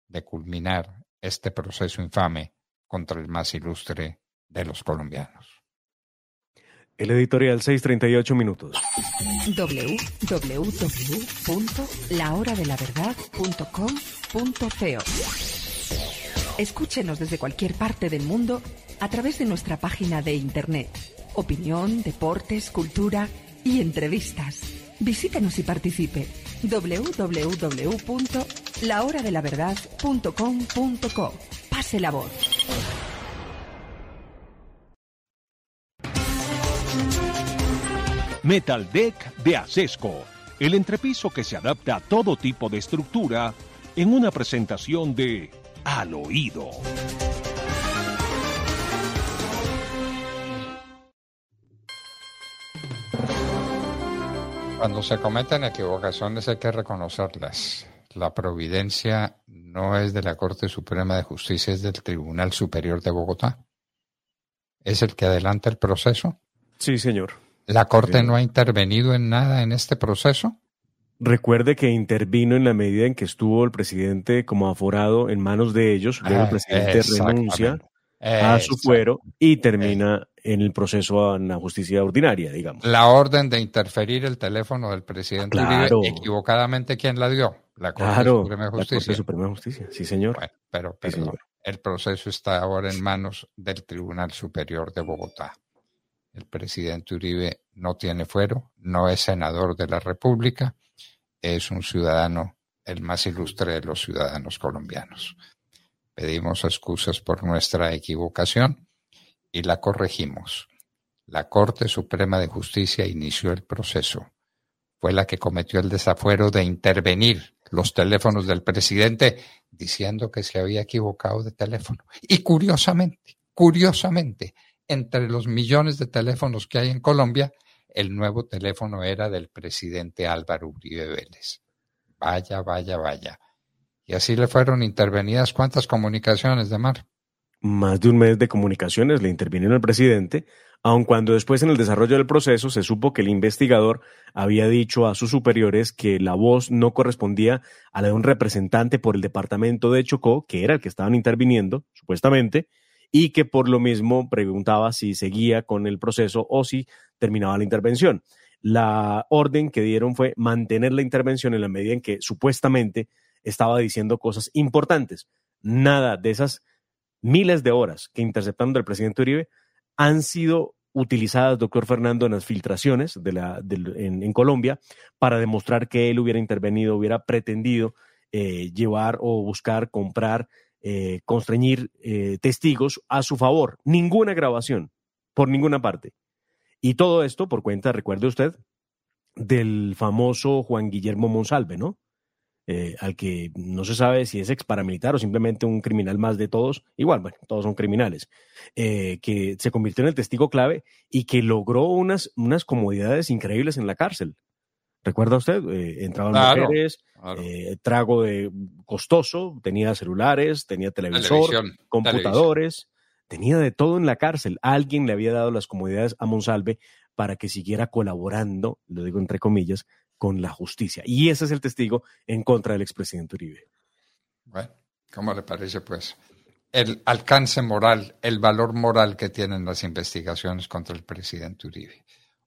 de culminar este proceso infame contra el más ilustre de los colombianos. El editorial 638 minutos. www.lahoradelaverdad.com.co Escúchenos desde cualquier parte del mundo a través de nuestra página de internet. Opinión, deportes, cultura y entrevistas. Visítenos y participe www.lahoradelaverdad.com.co. Pase la voz. Metal Deck de Acesco, el entrepiso que se adapta a todo tipo de estructura en una presentación de Al Oído. Cuando se cometen equivocaciones hay que reconocerlas. La providencia no es de la Corte Suprema de Justicia, es del Tribunal Superior de Bogotá. ¿Es el que adelanta el proceso? Sí, señor. ¿La Corte no ha intervenido en nada en este proceso? Recuerde que intervino en la medida en que estuvo el presidente como aforado en manos de ellos, luego el Ah, presidente renuncia a su fuero y termina en el proceso en la justicia ordinaria, digamos. La orden de interferir el teléfono del presidente Claro. Uribe, equivocadamente, ¿quién la dio? La Corte Claro, Suprema de la Corte Justicia. Suprema de Justicia, sí, señor. Bueno, pero Sí, perdón, señor. el proceso está ahora en manos del Tribunal Superior de Bogotá. El presidente Uribe no tiene fuero, no es senador de la República, es un ciudadano, el más ilustre de los ciudadanos colombianos. Pedimos excusas por nuestra equivocación y la corregimos. La Corte Suprema de Justicia inició el proceso. Fue la que cometió el desafuero de intervenir los teléfonos del presidente diciendo que se había equivocado de teléfono. Y curiosamente, curiosamente, entre los millones de teléfonos que hay en Colombia, el nuevo teléfono era del presidente Álvaro Uribe Vélez. Vaya, vaya, vaya. Y así le fueron intervenidas cuántas comunicaciones de mar. Más de un mes de comunicaciones le intervino el presidente, aun cuando después en el desarrollo del proceso se supo que el investigador había dicho a sus superiores que la voz no correspondía a la de un representante por el departamento de Chocó, que era el que estaban interviniendo, supuestamente, y que por lo mismo preguntaba si seguía con el proceso o si terminaba la intervención. La orden que dieron fue mantener la intervención en la medida en que supuestamente estaba diciendo cosas importantes. Nada de esas miles de horas que interceptaron del presidente Uribe han sido utilizadas, doctor Fernando, en las filtraciones en Colombia para demostrar que él hubiera intervenido, hubiera pretendido eh, llevar o buscar, comprar, eh, constreñir eh, testigos a su favor. Ninguna grabación, por ninguna parte. Y todo esto por cuenta, recuerde usted, del famoso Juan Guillermo Monsalve, ¿no? Eh, al que no se sabe si es ex paramilitar o simplemente un criminal más de todos, igual, bueno, todos son criminales, eh, que se convirtió en el testigo clave y que logró unas, unas comodidades increíbles en la cárcel. ¿Recuerda usted? Eh, entraban Claro, mujeres, claro. eh, trago de costoso, tenía celulares, tenía televisor, Televisión, computadores, tenía de todo en la cárcel. Alguien le había dado las comodidades a Monsalve para que siguiera colaborando, lo digo entre comillas, con la justicia. Y ese es el testigo en contra del expresidente Uribe. Bueno, ¿cómo le parece, pues? El alcance moral, el valor moral que tienen las investigaciones contra el presidente Uribe.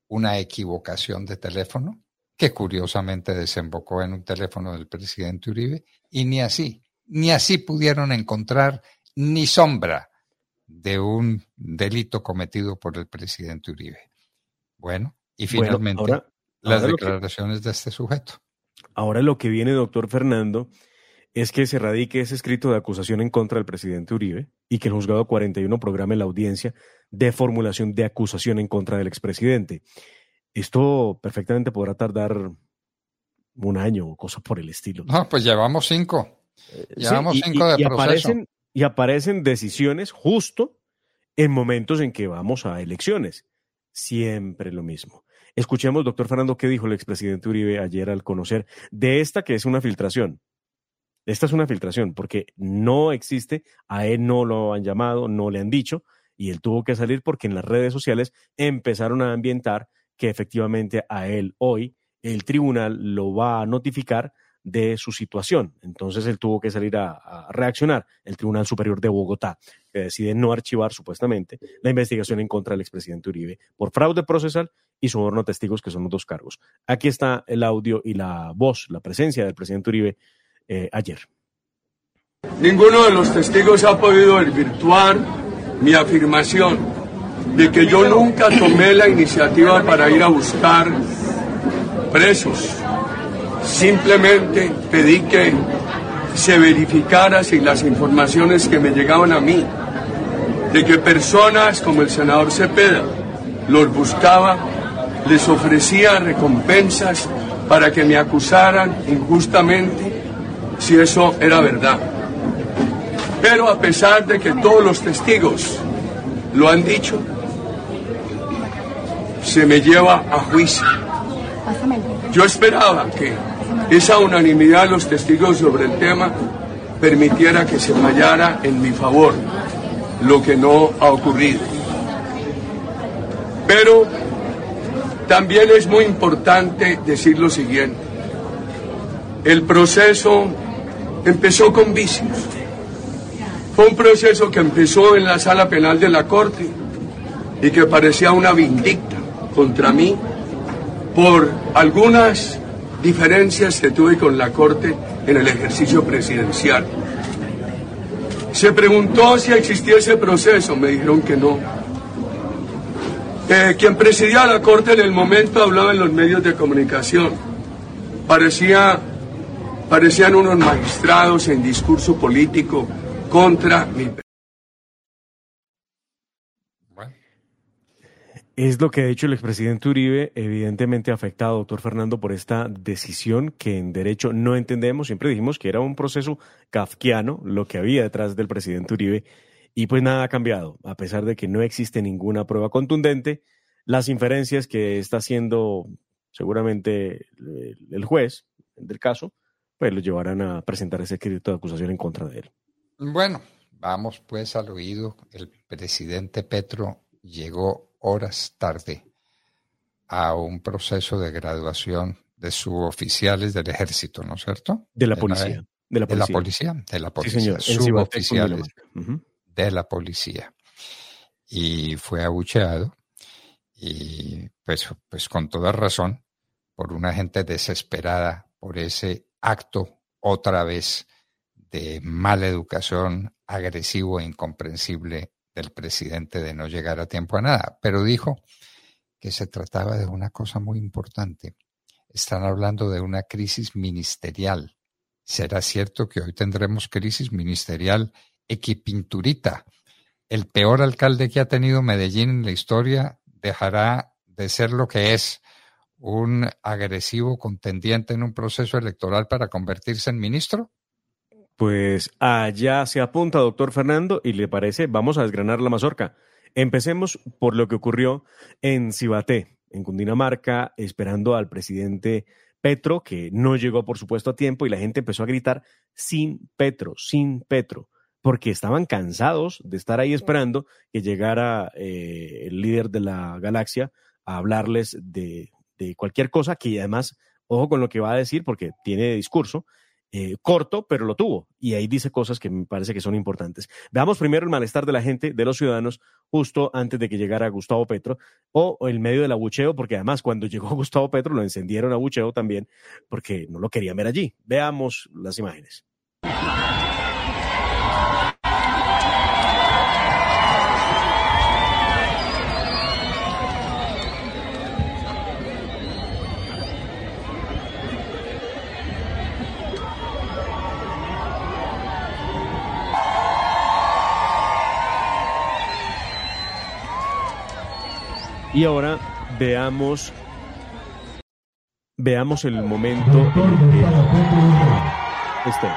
Una equivocación de teléfono que curiosamente desembocó en un teléfono del presidente Uribe y ni así, ni así pudieron encontrar ni sombra de un delito cometido por el presidente Uribe. Bueno, y Bueno, finalmente ahora- las que- declaraciones de este sujeto. Ahora lo que viene, doctor Fernando, es que se radique ese escrito de acusación en contra del presidente Uribe y que el juzgado 41 programe la audiencia de formulación de acusación en contra del expresidente. Esto perfectamente podrá tardar un año o cosas por el estilo. No, pues llevamos cinco. Llevamos Sí, y- cinco y- de y proceso. aparecen, y aparecen decisiones justo en momentos en que vamos a elecciones. Siempre lo mismo. Escuchemos, doctor Fernando, qué dijo el expresidente Uribe ayer al conocer de esta que es una filtración. Esta es una filtración porque no existe, a él no lo han llamado, no le han dicho, y él tuvo que salir porque en las redes sociales empezaron a ambientar que efectivamente a él hoy el tribunal lo va a notificar de su situación. Entonces él tuvo que salir a, reaccionar, el Tribunal Superior de Bogotá, decide no archivar supuestamente la investigación en contra del expresidente Uribe por fraude procesal y soborno a testigos, que son los dos cargos. Aquí está el audio y la voz, la presencia del presidente Uribe eh, ayer. Ninguno de los testigos ha podido virtuar mi afirmación de que yo nunca tomé la iniciativa para ir a buscar presos Simplemente pedí que se verificara si las informaciones que me llegaban a mí, de que personas como el senador Cepeda los buscaba, les ofrecía recompensas para que me acusaran injustamente, si eso era verdad. Pero a pesar de que todos los testigos lo han dicho, se me lleva a juicio. Yo esperaba que esa unanimidad de los testigos sobre el tema permitiera que se fallara en mi favor, lo que no ha ocurrido. Pero también es muy importante decir lo siguiente. El proceso empezó con vicios. Fue un proceso que empezó en la sala penal de la Corte y que parecía una vindicta contra mí por algunas diferencias que tuve con la Corte en el ejercicio presidencial. Se preguntó si existía ese proceso, me dijeron que no. Eh, quien presidía la Corte en el momento hablaba en los medios de comunicación. Parecía, parecían unos magistrados en discurso político contra mi Es lo que ha dicho el expresidente Uribe, evidentemente afectado, doctor Fernando, por esta decisión que en derecho no entendemos. Siempre dijimos que era un proceso kafkiano lo que había detrás del presidente Uribe y pues nada ha cambiado. A pesar de que no existe ninguna prueba contundente, las inferencias que está haciendo seguramente el juez del caso, pues lo llevarán a presentar ese escrito de acusación en contra de él. Bueno, vamos pues al oído. El presidente Petro llegó horas tarde a un proceso de graduación de suboficiales del ejército, ¿no es cierto? De la policía. De la policía. De la policía. Suboficiales de la policía. Y fue abucheado y pues, pues con toda razón por una gente desesperada por ese acto otra vez de mala educación, agresivo e incomprensible del presidente de no llegar a tiempo a nada, pero dijo que se trataba de una cosa muy importante. Están hablando de una crisis ministerial. ¿Será cierto que hoy tendremos crisis ministerial equipinturita? El peor alcalde que ha tenido Medellín en la historia dejará de ser lo que es, un agresivo contendiente en un proceso electoral para convertirse en ministro? Pues allá se apunta, doctor Fernando, y le parece, vamos a desgranar la mazorca. Empecemos por lo que ocurrió en Cibaté, en Cundinamarca, esperando al presidente Petro, que no llegó, por supuesto, a tiempo, y la gente empezó a gritar sin Petro, sin Petro, porque estaban cansados de estar ahí esperando que llegara eh, el líder de la galaxia a hablarles de, de cualquier cosa que además, ojo con lo que va a decir, porque tiene discurso, eh, corto, pero lo tuvo. Y ahí dice cosas que me parece que son importantes. Veamos primero el malestar de la gente, de los ciudadanos, justo antes de que llegara Gustavo Petro, o, el medio del abucheo, porque además cuando llegó Gustavo Petro lo encendieron abucheo también, porque no lo querían ver allí. Veamos las imágenes. Y ahora veamos veamos el momento en que. Este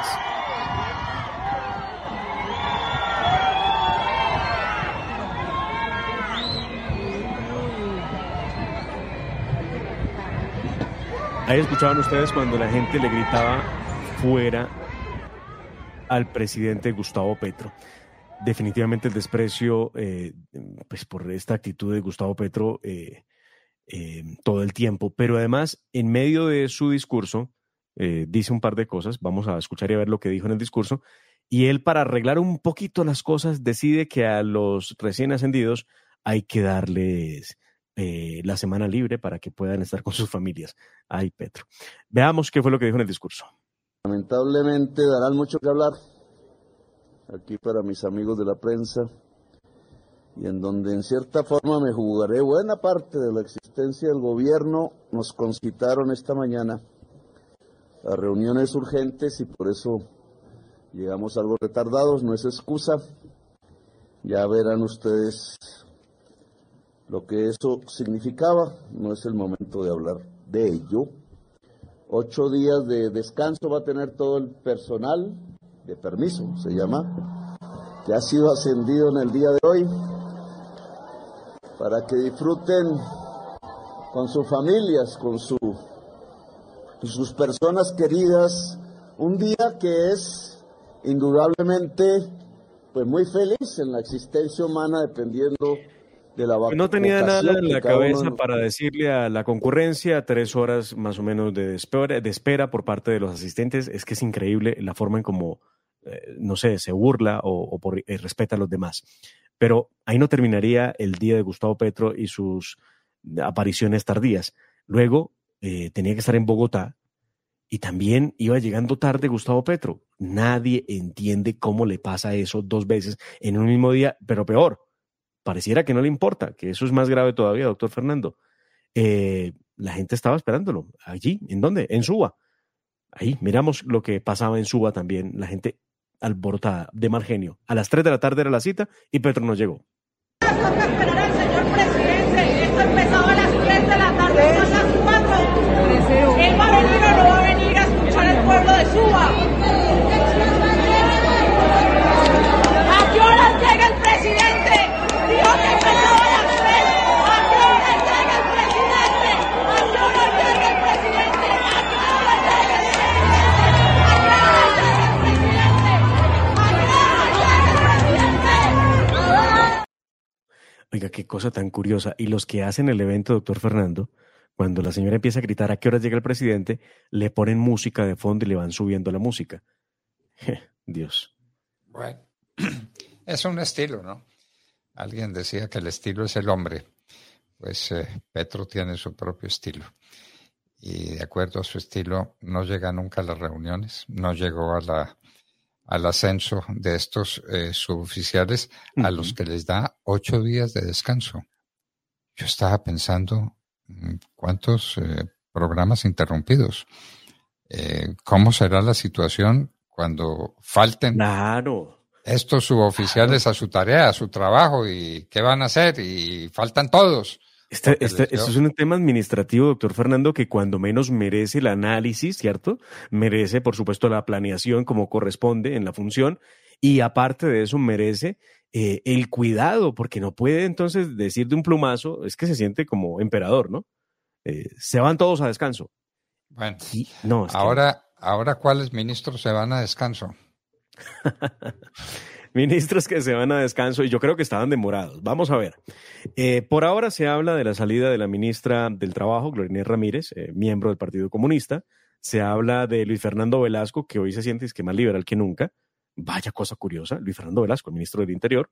Ahí escuchaban ustedes cuando la gente le gritaba fuera al presidente Gustavo Petro. Definitivamente el desprecio eh, pues por esta actitud de Gustavo Petro eh, eh, todo el tiempo, pero además en medio de su discurso dice un par de cosas, vamos a escuchar y a ver lo que dijo en el discurso, y él para arreglar un poquito las cosas decide que a los recién ascendidos hay que darles la semana libre para que puedan estar con sus familias. Ay, Petro. Veamos qué fue lo que dijo en el discurso. Lamentablemente darán mucho que hablar aquí para mis amigos de la prensa y en donde en cierta forma me jugaré buena parte de la existencia del gobierno, nos concitaron esta mañana a reuniones urgentes y por eso llegamos algo retardados, no es excusa. Ya verán ustedes lo que eso significaba, no es el momento de hablar de ello. Ocho días de descanso va a tener todo el personal de permiso, se llama, que ha sido ascendido en el día de hoy, para que disfruten con sus familias, con, su, sus personas queridas, un día que es indudablemente pues muy feliz en la existencia humana dependiendo no tenía nada en la cabeza para decirle a la concurrencia tres horas más o menos de espera, de espera por parte de los asistentes. Es que es increíble la forma en cómo, eh, no sé, se burla o, por, eh, respeta a los demás. Pero ahí no terminaría el día de Gustavo Petro y sus apariciones tardías. Luego eh, tenía que estar en Bogotá y también iba llegando tarde Gustavo Petro. Nadie entiende cómo le pasa eso dos veces en un mismo día, pero peor pareciera que no le importa, que eso es más grave todavía, doctor Fernando. Eh, la gente estaba esperándolo. Allí, ¿en dónde? En Suba. Ahí, miramos lo que pasaba en Suba también, la gente alborotada, de mal genio. A las 3 de la tarde era la cita y Petro no llegó. esperar al señor presidente. Esto empezaba a las 3 de la tarde, son las 4. Él va a venir o no Oiga, qué cosa tan curiosa. Y los que hacen el evento, doctor Fernando, cuando la señora empieza a gritar a qué hora llega el presidente, le ponen música de fondo y le van subiendo la música. Dios. Bueno, es un estilo, ¿no? Alguien decía que el estilo es el hombre. Pues eh, Petro tiene su propio estilo. Y de acuerdo a su estilo, no llega nunca a las reuniones, no llegó a la, al ascenso de estos eh, suboficiales a los que les da ocho días de descanso. Yo estaba pensando mm, cuántos eh, programas interrumpidos. ¿Cómo será la situación cuando falten claro estos suboficiales a su tarea, a su trabajo y qué van a hacer y faltan todos. Este, este, es un tema administrativo, doctor Fernando, que cuando menos merece el análisis, ¿cierto? Merece, por supuesto, la planeación como corresponde en la función y aparte de eso merece eh, el cuidado, porque no puede entonces decir de un plumazo, es que se siente como emperador, ¿no? Eh, se van todos a descanso. Bueno, no, ahora, ahora ¿cuáles ministros se van a descanso? Ministros que se van a descanso y yo creo que estaban demorados. Vamos a ver. Eh, por ahora se habla de la salida de la ministra del Trabajo, Gloria Ramírez, eh, miembro del Partido Comunista. Se habla de Luis Fernando Velasco, que hoy se siente que más liberal que nunca. Vaya cosa curiosa, Luis Fernando Velasco, ministro del Interior.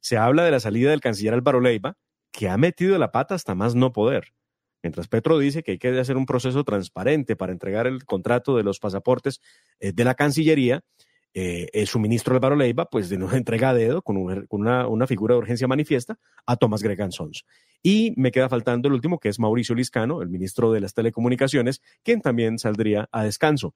Se habla de la salida del canciller Álvaro Leiva, que ha metido la pata hasta más no poder. Mientras Petro dice que hay que hacer un proceso transparente para entregar el contrato de los pasaportes eh, de la Cancillería, eh, su ministro Álvaro Leiva, pues de nuevo entrega a dedo con, una, figura de urgencia manifiesta a Tomás Gregan Sons. Y me queda faltando el último, que es Mauricio Liscano, el ministro de las Telecomunicaciones, quien también saldría a descanso.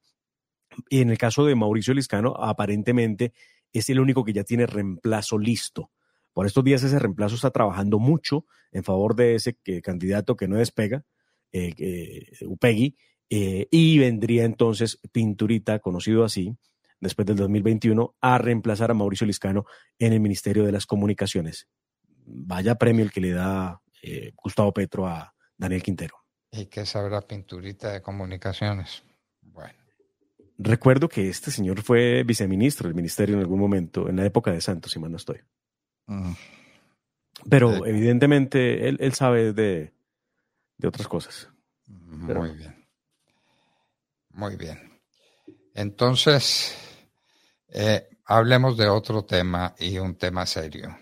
Y en el caso de Mauricio Liscano, aparentemente es el único que ya tiene reemplazo listo. Por estos días ese reemplazo está trabajando mucho en favor de ese candidato que no despega, eh, Upegui, eh, y vendría entonces Pinturita, conocido así, después del 2021 a reemplazar a Mauricio Liscano en el Ministerio de las Comunicaciones. Vaya premio el que le da eh, Gustavo Petro a Daniel Quintero. ¿Y qué sabrá Pinturita de Comunicaciones? Bueno. Recuerdo que este señor fue viceministro del ministerio en algún momento, en la época de Santos, si mal no estoy. Mm. Pero evidentemente él, él sabe de, de otras cosas. Pero- Muy bien. Muy bien. Entonces, eh, hablemos de otro tema y un tema serio.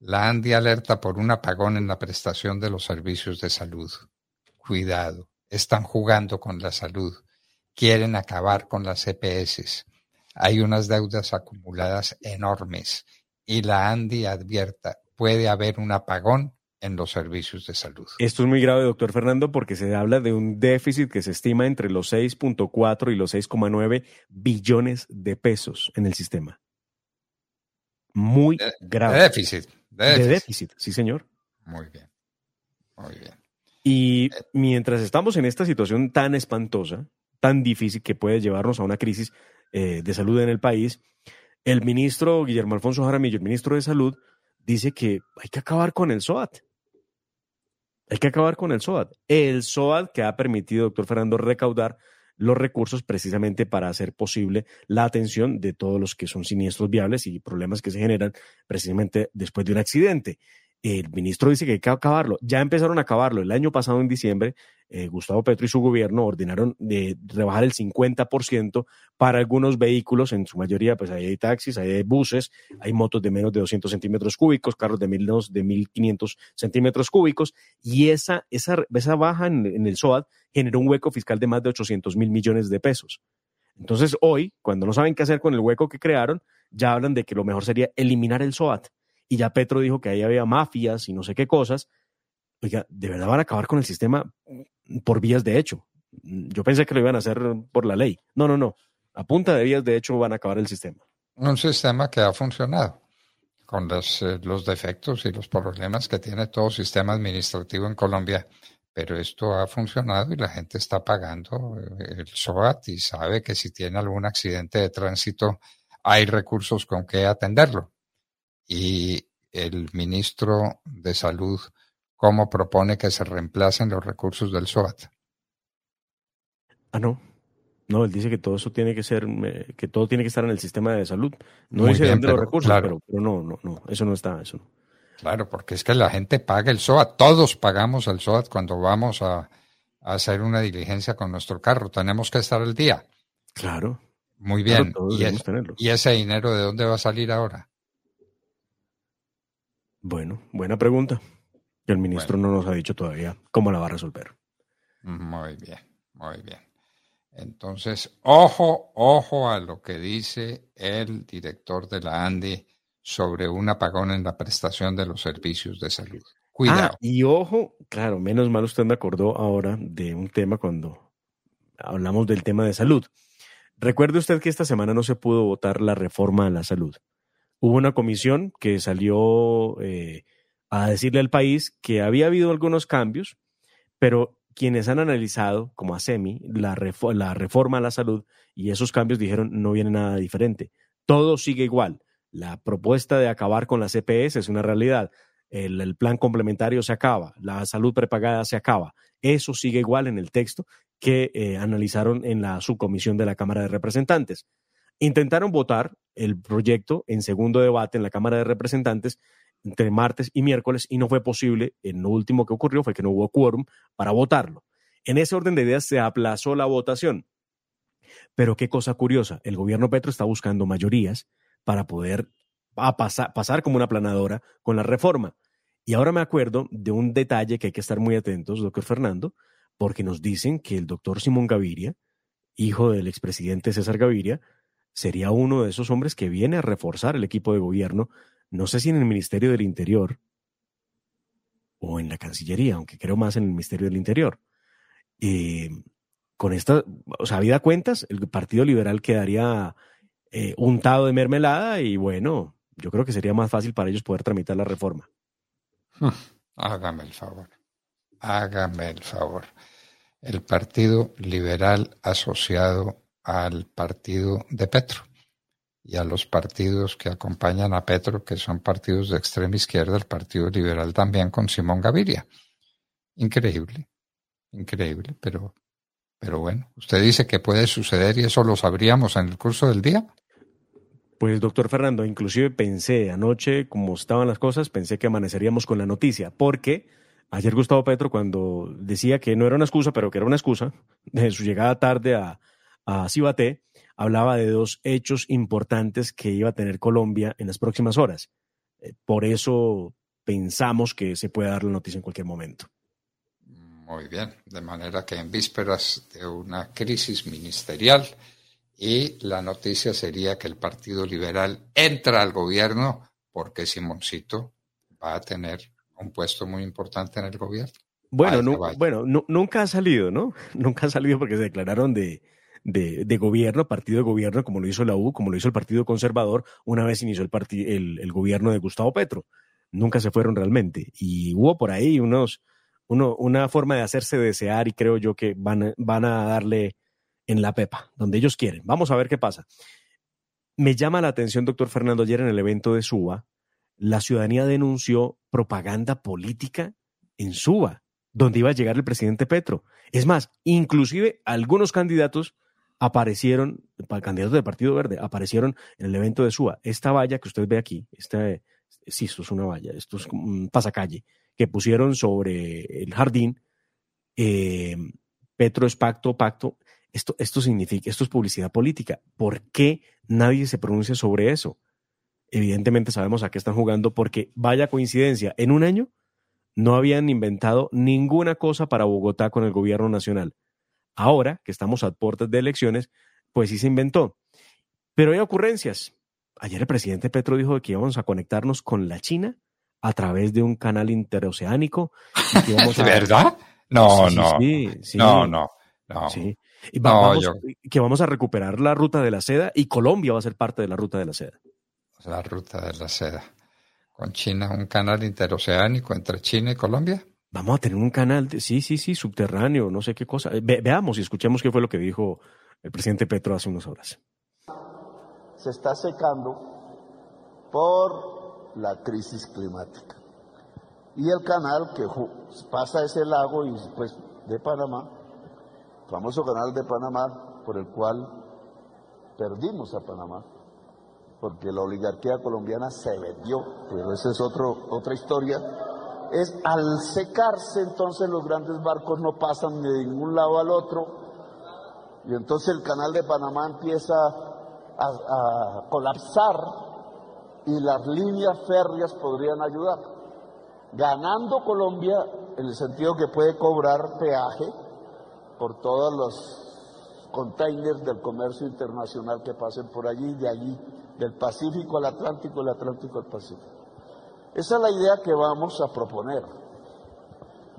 La ANDI alerta por un apagón en la prestación de los servicios de salud. Cuidado, están jugando con la salud. Quieren acabar con las EPS. Hay unas deudas acumuladas enormes y la ANDI advierta, puede haber un apagón en los servicios de salud. Esto es muy grave, doctor Fernando, porque se habla de un déficit que se estima entre los 6.4 y los 6,9 billones de pesos en el sistema. Muy grave. de déficit, de De déficit. déficit, sí, señor. Muy bien, muy bien. Y mientras estamos en esta situación tan espantosa, tan difícil que puede llevarnos a una crisis eh, de salud en el país, el ministro Guillermo Alfonso Jaramillo, el ministro de Salud, dice que hay que acabar con el SOAT. Hay que acabar con el SOAT. El SOAT que ha permitido, doctor Fernando, recaudar los recursos precisamente para hacer posible la atención de todos los que son siniestros viables y problemas que se generan precisamente después de un accidente. El ministro dice que hay que acabarlo. Ya empezaron a acabarlo. El año pasado, en diciembre, eh, Gustavo Petro y su gobierno ordenaron de rebajar el 50% para algunos vehículos, en su mayoría, pues hay taxis, hay buses, hay motos de menos de 200 centímetros cúbicos, carros de, menos de 1500 centímetros cúbicos, y esa, esa, esa baja en, en el SOAT generó un hueco fiscal de más de 800 mil millones de pesos. Entonces, hoy, cuando no saben qué hacer con el hueco que crearon, ya hablan de que lo mejor sería eliminar el SOAT. Y ya Petro dijo que ahí había mafias y no sé qué cosas. Oiga, ¿de verdad van a acabar con el sistema por vías de hecho? Yo pensé que lo iban a hacer por la ley. No, no, no. A punta de vías de hecho van a acabar el sistema. Un sistema que ha funcionado con los, eh, los defectos y los problemas que tiene todo sistema administrativo en Colombia. Pero esto ha funcionado y la gente está pagando eh, el SOAT y sabe que si tiene algún accidente de tránsito hay recursos con que atenderlo. Y el ministro de Salud, ¿cómo propone que se reemplacen los recursos del SOAT? Ah, no. No, él dice que todo eso tiene que ser, eh, que todo tiene que estar en el sistema de salud. No Muy dice bien, dónde los pero, recursos, claro. pero, pero no, no, no, eso no está, eso no. Claro, porque es que la gente paga el SOAT, todos pagamos el SOAT cuando vamos a, a hacer una diligencia con nuestro carro, tenemos que estar al día. Claro. Muy bien, todos ¿Y, debemos es- tenerlo. ¿y ese dinero de dónde va a salir ahora? Bueno, buena pregunta. El ministro no nos ha dicho todavía cómo la va a resolver. Muy bien, muy bien. Entonces, ojo, ojo a lo que dice el director de la ANDI sobre un apagón en la prestación de los servicios de salud. Cuidado. Ah, y ojo, claro, menos mal usted me acordó ahora de un tema cuando hablamos del tema de salud. Recuerde usted que esta semana no se pudo votar la reforma a la salud. Hubo una comisión que salió eh, a decirle al país que había habido algunos cambios, pero quienes han analizado, como la, refo- la reforma a la salud y esos cambios dijeron no viene nada diferente. Todo sigue igual. La propuesta de acabar con las CPS es una realidad. El, el plan complementario se acaba. La salud prepagada se acaba. Eso sigue igual en el texto que eh, analizaron en la subcomisión de la Cámara de Representantes. Intentaron votar el proyecto en segundo debate en la Cámara de Representantes entre martes y miércoles y no fue posible. En lo último que ocurrió fue que no hubo quórum para votarlo. En ese orden de ideas se aplazó la votación. Pero qué cosa curiosa, el gobierno Petro está buscando mayorías para poder a pasar, pasar como una planadora con la reforma. Y ahora me acuerdo de un detalle que hay que estar muy atentos, doctor Fernando, porque nos dicen que el doctor Simón Gaviria, hijo del expresidente César Gaviria, sería uno de esos hombres que viene a reforzar el equipo de gobierno, no sé si en el Ministerio del Interior o en la Cancillería, aunque creo más en el Ministerio del Interior. Eh, con esta, o sea, habida cuentas, el Partido Liberal quedaría eh, untado de mermelada y bueno, yo creo que sería más fácil para ellos poder tramitar la reforma. Hágame el favor. Hágame el favor. El Partido Liberal asociado al partido de Petro y a los partidos que acompañan a Petro, que son partidos de extrema izquierda, el Partido Liberal también con Simón Gaviria. Increíble. Increíble, pero, pero bueno, usted dice que puede suceder y eso lo sabríamos en el curso del día. Pues doctor Fernando, inclusive pensé anoche, como estaban las cosas, pensé que amaneceríamos con la noticia, porque ayer Gustavo Petro, cuando decía que no era una excusa, pero que era una excusa, de su llegada tarde a, a Cibaté, hablaba de dos hechos importantes que iba a tener Colombia en las próximas horas. Eh, por eso pensamos que se puede dar la noticia en cualquier momento. Muy bien, de manera que en vísperas de una crisis ministerial y la noticia sería que el Partido Liberal entra al gobierno porque Simoncito va a tener un puesto muy importante en el gobierno. Bueno, bueno nunca ha salido, ¿no? Nunca ha salido porque se declararon de, de, gobierno, partido de gobierno, como lo hizo la U, como lo hizo el Partido Conservador, una vez inició el, el, el gobierno de Gustavo Petro. Nunca se fueron realmente. Y hubo por ahí unos, uno, una forma de hacerse desear y creo yo que van, van a darle en la pepa, donde ellos quieren. Vamos a ver qué pasa. Me llama la atención, doctor Fernando, ayer en el evento de Suba, la ciudadanía denunció propaganda política en Suba, donde iba a llegar el presidente Petro. Es más, inclusive algunos candidatos aparecieron, candidatos del Partido Verde, aparecieron en el evento de SUA. Esta valla que usted ve aquí, esta, sí, esto es una valla, esto es un pasacalle, que pusieron sobre el jardín, eh, Petro es pacto, pacto. Esto, esto significa, esto es publicidad política. ¿Por qué nadie se pronuncia sobre eso? Evidentemente sabemos a qué están jugando porque vaya coincidencia, en un año no habían inventado ninguna cosa para Bogotá con el gobierno nacional. Ahora que estamos a puertas de elecciones, pues sí se inventó. Pero hay ocurrencias. Ayer el presidente Petro dijo que íbamos a conectarnos con la China a través de un canal interoceánico. ¿De verdad? No, no. no, no, no. Y vamos, que vamos a recuperar la ruta de la seda y Colombia va a ser parte de la ruta de la seda. La ruta de la seda. Con China, un canal interoceánico entre China y Colombia. Vamos a tener un canal, de, sí, sí, sí, subterráneo, no sé qué cosa. veamos y escuchemos qué fue lo que dijo el presidente Petro hace unas horas. Se está secando por la crisis climática. Y el canal que pasa ese lago y después de Panamá, famoso canal de Panamá, por el cual perdimos a Panamá, porque la oligarquía colombiana se vendió, pero esa es otro, otra historia es al secarse entonces los grandes barcos no pasan de ningún lado al otro y entonces el canal de Panamá empieza a, colapsar y las líneas férreas podrían ayudar. Ganando Colombia en el sentido que puede cobrar peaje por todos los containers del comercio internacional que pasen por allí, de allí, del Pacífico al Atlántico, del Atlántico al Pacífico. Esa es la idea que vamos a proponer.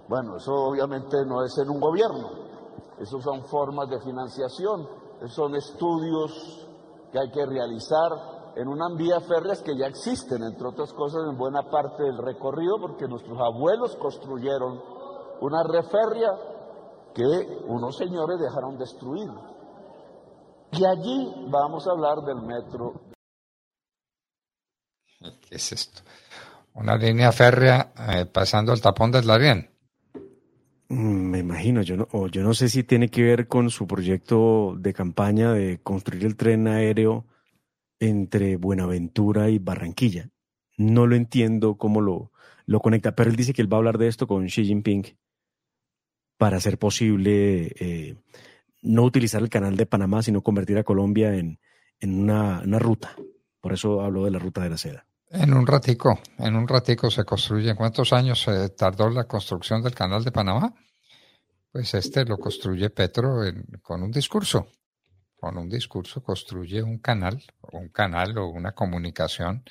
Bueno, eso obviamente no es en un gobierno, eso son formas de financiación, son estudios que hay que realizar en unas vías férreas que ya existen, entre otras cosas, en buena parte del recorrido, porque nuestros abuelos construyeron una red férrea que unos señores dejaron destruir. Y allí vamos a hablar del metro. ¿Qué es esto? Una línea férrea eh, pasando el tapón del Darién. Mm, me imagino, yo no, yo no sé si tiene que ver con su proyecto de campaña de construir el tren aéreo entre Buenaventura y Barranquilla. No lo entiendo cómo lo, lo conecta, pero él dice que él va a hablar de esto con Xi Jinping para hacer posible eh, no utilizar el canal de Panamá, sino convertir a Colombia en, en una, una ruta. Por eso hablo de la ruta de la seda. En un ratico, en un ratico se construye. ¿Cuántos años se tardó la construcción del canal de Panamá? Pues este lo construye Petro con un discurso. Con un discurso construye un canal, un canal o una comunicación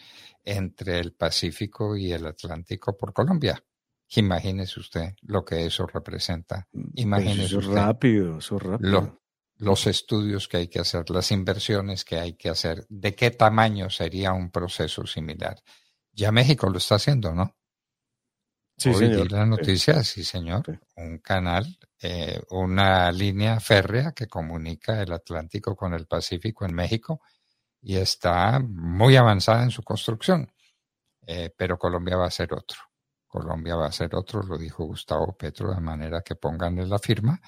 entre el Pacífico y el Atlántico por Colombia. Imagínese usted lo que eso representa. Pues Imagínese eso rápido, eso rápido los estudios que hay que hacer, las inversiones que hay que hacer, de qué tamaño sería un proceso similar. Ya México lo está haciendo, ¿no? Sí, señor. la noticia, sí, señor. Un canal, eh, una línea férrea que comunica el Atlántico con el Pacífico en México y está muy avanzada en su construcción. Eh, pero Colombia va a ser otro. Colombia va a ser otro, lo dijo Gustavo Petro, de manera que pónganle la firma,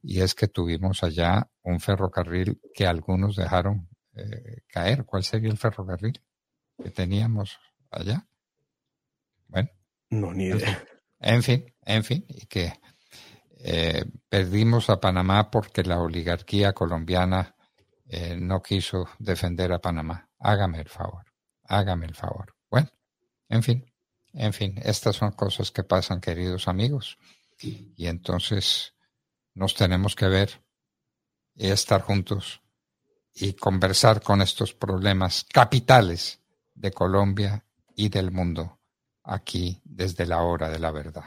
y es que tuvimos allá un ferrocarril que algunos dejaron eh, caer. ¿Cuál sería el ferrocarril que teníamos allá? Bueno. No, ni idea. En fin, en fin, y que eh, perdimos a Panamá porque la oligarquía colombiana eh, no quiso defender a Panamá. Hágame el favor, hágame el favor. Bueno, en fin, en fin, estas son cosas que pasan, queridos amigos. Y entonces nos tenemos que ver y estar juntos y conversar con estos problemas capitales de Colombia y del mundo aquí desde la hora de la verdad.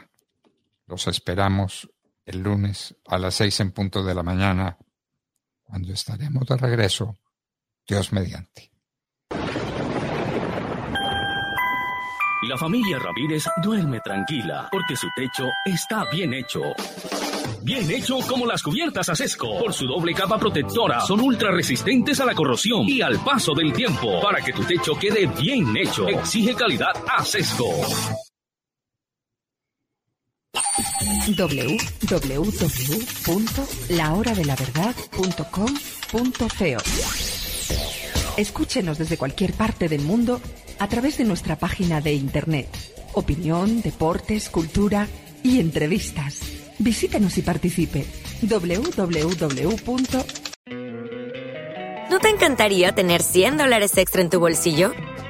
Los esperamos el lunes a las seis en punto de la mañana, cuando estaremos de regreso, Dios mediante. La familia Ramírez duerme tranquila porque su techo está bien hecho. Bien hecho como las cubiertas Acesco. Por su doble capa protectora, son ultra resistentes a la corrosión y al paso del tiempo. Para que tu techo quede bien hecho, exige calidad Acesco. www.lahoradelaverdad.com.co Escúchenos desde cualquier parte del mundo a través de nuestra página de internet. Opinión, deportes, cultura y entrevistas. Visítenos y participe. www. ¿No te encantaría tener 100 dólares extra en tu bolsillo?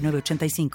906985.